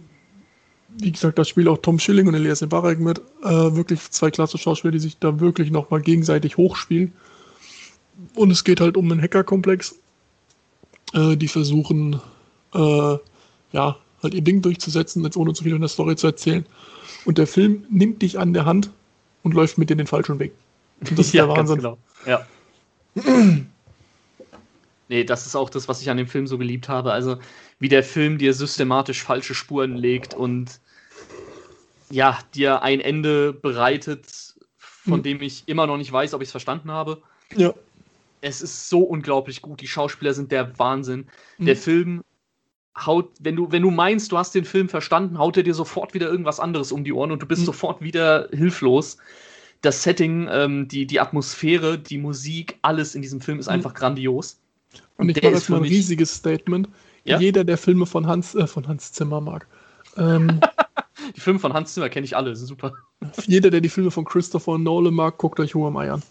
wie gesagt, da spielt auch Tom Schilling und Elias Mbarek mit. Äh, wirklich zwei klasse Schauspieler, die sich da wirklich nochmal gegenseitig hochspielen. Und es geht halt um einen Hackerkomplex, äh, die versuchen, äh, ja, halt ihr Ding durchzusetzen, jetzt ohne zu viel in der Story zu erzählen. Und der Film nimmt dich an der Hand und läuft mit dir den falschen Weg. Und das ist der ganz Wahnsinn. genau. Ja. nee, das ist auch das, was ich an dem Film so geliebt habe. Also, wie der Film dir systematisch falsche Spuren legt und ja, dir ein Ende bereitet, von Mhm. dem ich immer noch nicht weiß, ob ich es verstanden habe. Ja. Es ist so unglaublich gut. Die Schauspieler sind der Wahnsinn. Mhm. Der Film haut, wenn du, wenn du meinst, du hast den Film verstanden, haut er dir sofort wieder irgendwas anderes um die Ohren und du bist Mhm. sofort wieder hilflos. Das Setting, ähm, die, die Atmosphäre, die Musik, alles in diesem Film ist Mhm. einfach grandios. Und ich mache ist jetzt mal ein riesiges Statement. Ja? Jeder, der Filme von Hans, äh, von Hans Zimmer mag. Ähm, Die Filme von Hans Zimmer kenne ich alle, sind super. jeder, der die Filme von Christopher Nolan mag, guckt euch Who Am I an.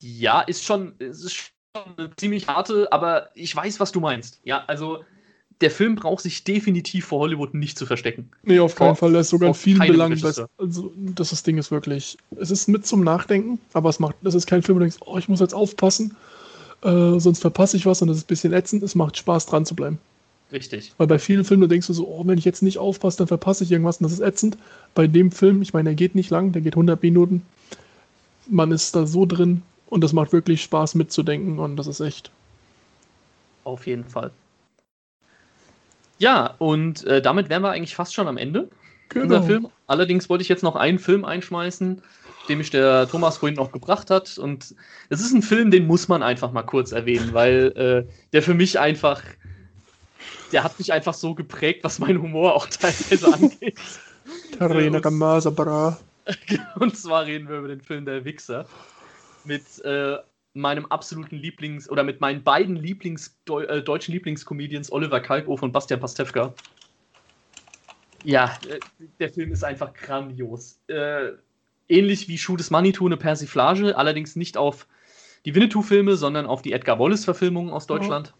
Ja, ist schon, ist schon eine ziemlich harte, aber ich weiß, was du meinst. Ja, also der Film braucht sich definitiv vor Hollywood nicht zu verstecken. Nee, auf keinen Auf- Fall. Er ist sogar in vielen Belangen besser. Also, das, das Ding ist wirklich. Es ist mit zum Nachdenken, aber es macht. Das ist kein Film, wo du denkst, oh, ich muss jetzt aufpassen, äh, sonst verpasse ich was und das ist ein bisschen ätzend. Es macht Spaß, dran zu bleiben. Richtig. Weil bei vielen Filmen, du denkst du so, oh, wenn ich jetzt nicht aufpasse, dann verpasse ich irgendwas und das ist ätzend. Bei dem Film, ich meine, der geht nicht lang, der geht 100 Minuten. Man ist da so drin und das macht wirklich Spaß mitzudenken und das ist echt. Auf jeden Fall. Ja, und äh, damit wären wir eigentlich fast schon am Ende Genau. unser Film. Allerdings wollte ich jetzt noch einen Film einschmeißen, den mich der Thomas vorhin noch gebracht hat. Und es ist ein Film, den muss man einfach mal kurz erwähnen, weil äh, der für mich einfach, der hat mich einfach so geprägt, was mein Humor auch teilweise angeht. Und zwar reden wir über den Film Der Wichser mit äh, meinem absoluten Lieblings- oder mit meinen beiden Lieblings Deu äh, deutschen Lieblingscomedians Oliver Kalkofe und Bastian Pastewka. Ja, äh, der Film ist einfach grandios. Äh, ähnlich wie Schuh des Manitou eine Persiflage, allerdings nicht auf die Winnetou-Filme, sondern auf die Edgar Wallace-Verfilmungen aus Deutschland.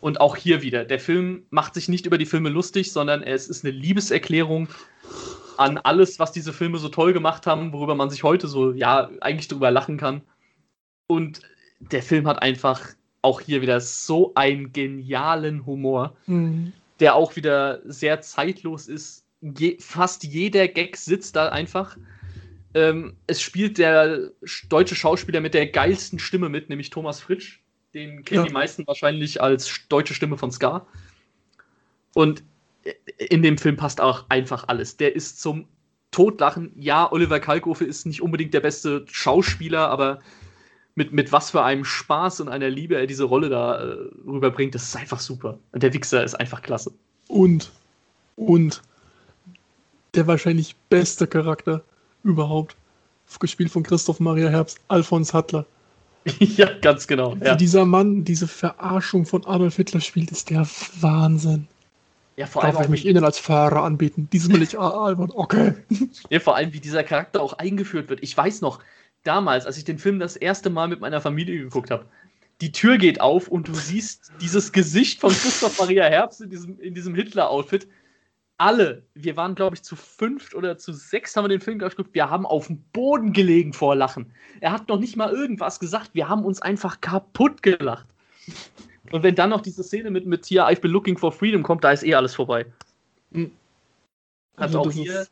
Und auch hier wieder, der Film macht sich nicht über die Filme lustig, sondern es ist eine Liebeserklärung an alles, was diese Filme so toll gemacht haben, worüber man sich heute so, ja, eigentlich drüber lachen kann. Und der Film hat einfach auch hier wieder so einen genialen Humor, Mhm. der auch wieder sehr zeitlos ist. Je, fast jeder Gag sitzt da einfach. Ähm, es spielt der sch- deutsche Schauspieler mit der geilsten Stimme mit, nämlich Thomas Fritsch. Den kennen Ja. die meisten wahrscheinlich als sch- deutsche Stimme von Ska. Und in dem Film passt auch einfach alles. Der ist zum Totlachen. Ja, Oliver Kalkofe ist nicht unbedingt der beste Schauspieler, aber mit, mit was für einem Spaß und einer Liebe er diese Rolle da äh, rüberbringt, das ist einfach super. Und der Wichser ist einfach klasse. Und, und der wahrscheinlich beste Charakter überhaupt, gespielt von Christoph Maria Herbst, Alfons Hattler. ja, ganz genau. Ja, Wie dieser Mann diese Verarschung von Adolf Hitler spielt, ist der Wahnsinn. Ja vor, allem Darf ich auch, mich Ihnen als Fahrer anbieten? Diesmal nicht ah, Albert. Okay. ja, vor allem, wie dieser Charakter auch eingeführt wird. Ich weiß noch, damals, als ich den Film das erste Mal mit meiner Familie geguckt habe, die Tür geht auf und du siehst dieses Gesicht von Christoph Maria Herbst in diesem, in diesem Hitler-Outfit. alle, wir waren, glaube ich, zu fünft oder zu sechs haben wir den Film geguckt, wir haben auf dem Boden gelegen vor Lachen. Er hat noch nicht mal irgendwas gesagt, wir haben uns einfach kaputt gelacht. Und wenn dann noch diese Szene mit, mit hier, I've been looking for freedom kommt, da ist eh alles vorbei. Mhm. Also, Also auch hier,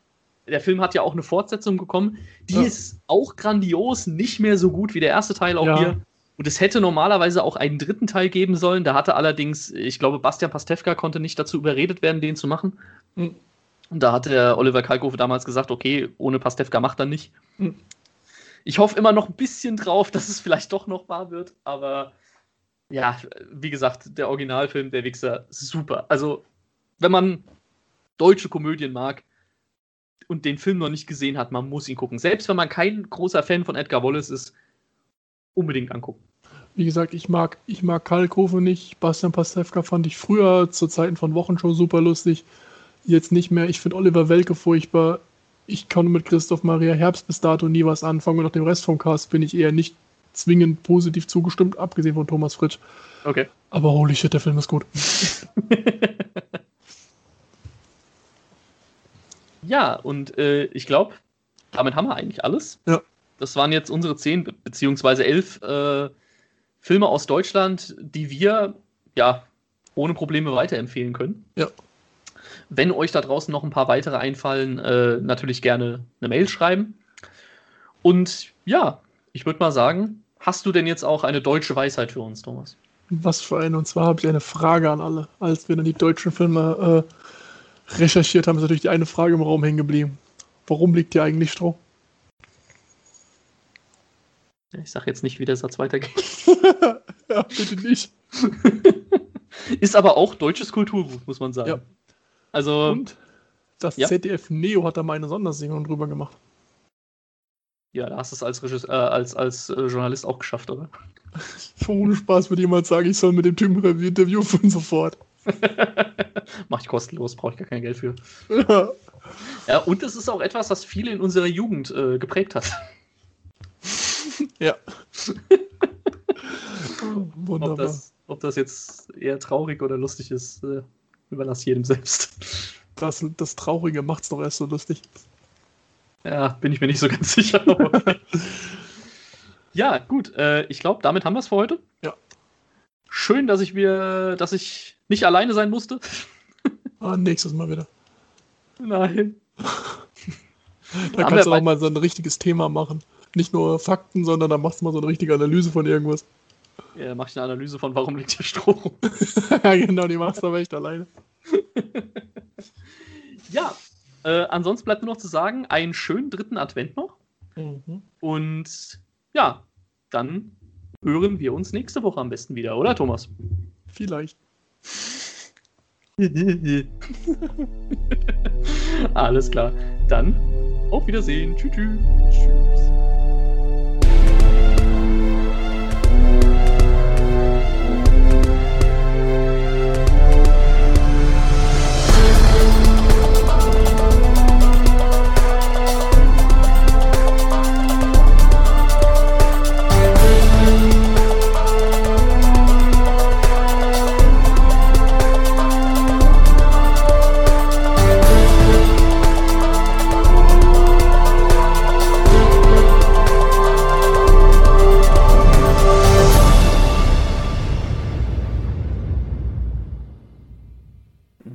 der Film hat ja auch eine Fortsetzung bekommen. Die Ja. ist auch grandios, nicht mehr so gut wie der erste Teil auch Ja. hier. Und es hätte normalerweise auch einen dritten Teil geben sollen. Da hatte allerdings, ich glaube, Bastian Pastewka konnte nicht dazu überredet werden, den zu machen. Mhm. Und da hat der Oliver Kalkofe damals gesagt, okay, ohne Pastewka macht er nicht. Mhm. Ich hoffe immer noch ein bisschen drauf, dass es vielleicht doch noch wahr wird, aber ja, wie gesagt, der Originalfilm, der Wichser, super. Also, wenn man deutsche Komödien mag und den Film noch nicht gesehen hat, man muss ihn gucken. Selbst wenn man kein großer Fan von Edgar Wallace ist, unbedingt angucken. Wie gesagt, ich mag, ich mag Kalkofe nicht. Bastian Pastewka fand ich früher zu Zeiten von Wochenshow super lustig. Jetzt nicht mehr. Ich finde Oliver Welke furchtbar. Ich kann mit Christoph Maria Herbst bis dato nie was anfangen und nach dem Rest vom Cast bin ich eher nicht zwingend positiv zugestimmt, abgesehen von Thomas Fritsch. Okay. Aber holy shit, der Film ist gut. Ja, und äh, ich glaube, damit haben wir eigentlich alles. Ja. Das waren jetzt unsere zehn be- beziehungsweise elf äh, Filme aus Deutschland, die wir ja ohne Probleme weiterempfehlen können. Ja. Wenn euch da draußen noch ein paar weitere einfallen, äh, natürlich gerne eine Mail schreiben. Und ja, ich würde mal sagen, hast du denn jetzt auch eine deutsche Weisheit für uns, Thomas? Was für eine? Und zwar habe ich eine Frage an alle. Als wir dann die deutschen Filme äh, recherchiert haben, ist natürlich die eine Frage im Raum hängen geblieben. Warum liegt hier eigentlich Stroh? Ich sage jetzt nicht, wie der Satz weitergeht. ja, bitte nicht. Ist aber auch deutsches Kulturgut, muss man sagen. Ja. Also, Und das ja. ZDF Neo hat da mal eine Sondersendung drüber gemacht. Ja, da hast du es als, äh, als, als äh, Journalist auch geschafft, oder? Ohne Spaß würde jemand sagen, ich soll mit dem Typen Interview und sofort. Mach ich kostenlos, brauche ich gar kein Geld für. Ja. Ja, und es ist auch etwas, was viele in unserer Jugend äh, geprägt hat. ja. Ob Wunderbar. das, ob das jetzt eher traurig oder lustig ist, äh, überlasse jedem selbst. Das, das Traurige macht's doch erst so lustig. Ja, bin ich mir nicht so ganz sicher. ja, gut. Äh, ich glaube, damit haben wir es für heute. Ja. Schön, dass ich mir, dass ich nicht alleine sein musste. Ah, nächstes Mal wieder. Nein. Da Haben kannst du auch mal so ein richtiges Thema machen. Nicht nur Fakten, sondern da machst du mal so eine richtige Analyse von irgendwas. Ja, mache ich eine Analyse von, warum liegt hier Stroh rum. ja, genau, die machst du aber echt alleine. Ja, äh, ansonsten bleibt nur noch zu sagen, einen schönen dritten Advent noch. Mhm. Und ja, dann hören wir uns nächste Woche am besten wieder, oder Thomas? Vielleicht. Alles klar. Dann auf Wiedersehen. Tschüss. tschüss.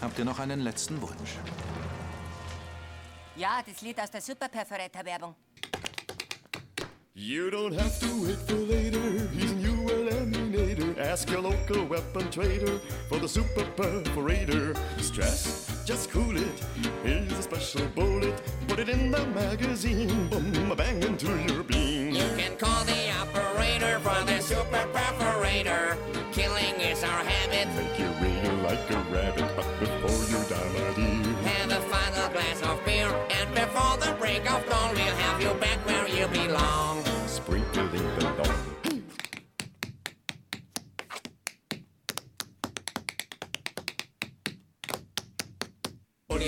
Habt ihr noch einen letzten Wunsch? Ja, das Lied aus der Superperforator-Werbung. You don't have to wait for later. He's a new eliminator. Ask your local weapon trader for the super perforator. Stress? Just cool it. Here's a special bullet. Put it in the magazine. Boom, bang into your beam. You can call the operator for the super perforator. Killing is our habit. Make your radar like a rabbit, before the break of dawn. We'll have you back where you belong. Sprinkle the dawn.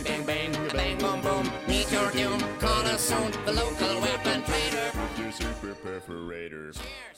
Bang bang, bang boom boom. Meet your doom, call us soon. The local weapon trader. Producer preparator. Cheers.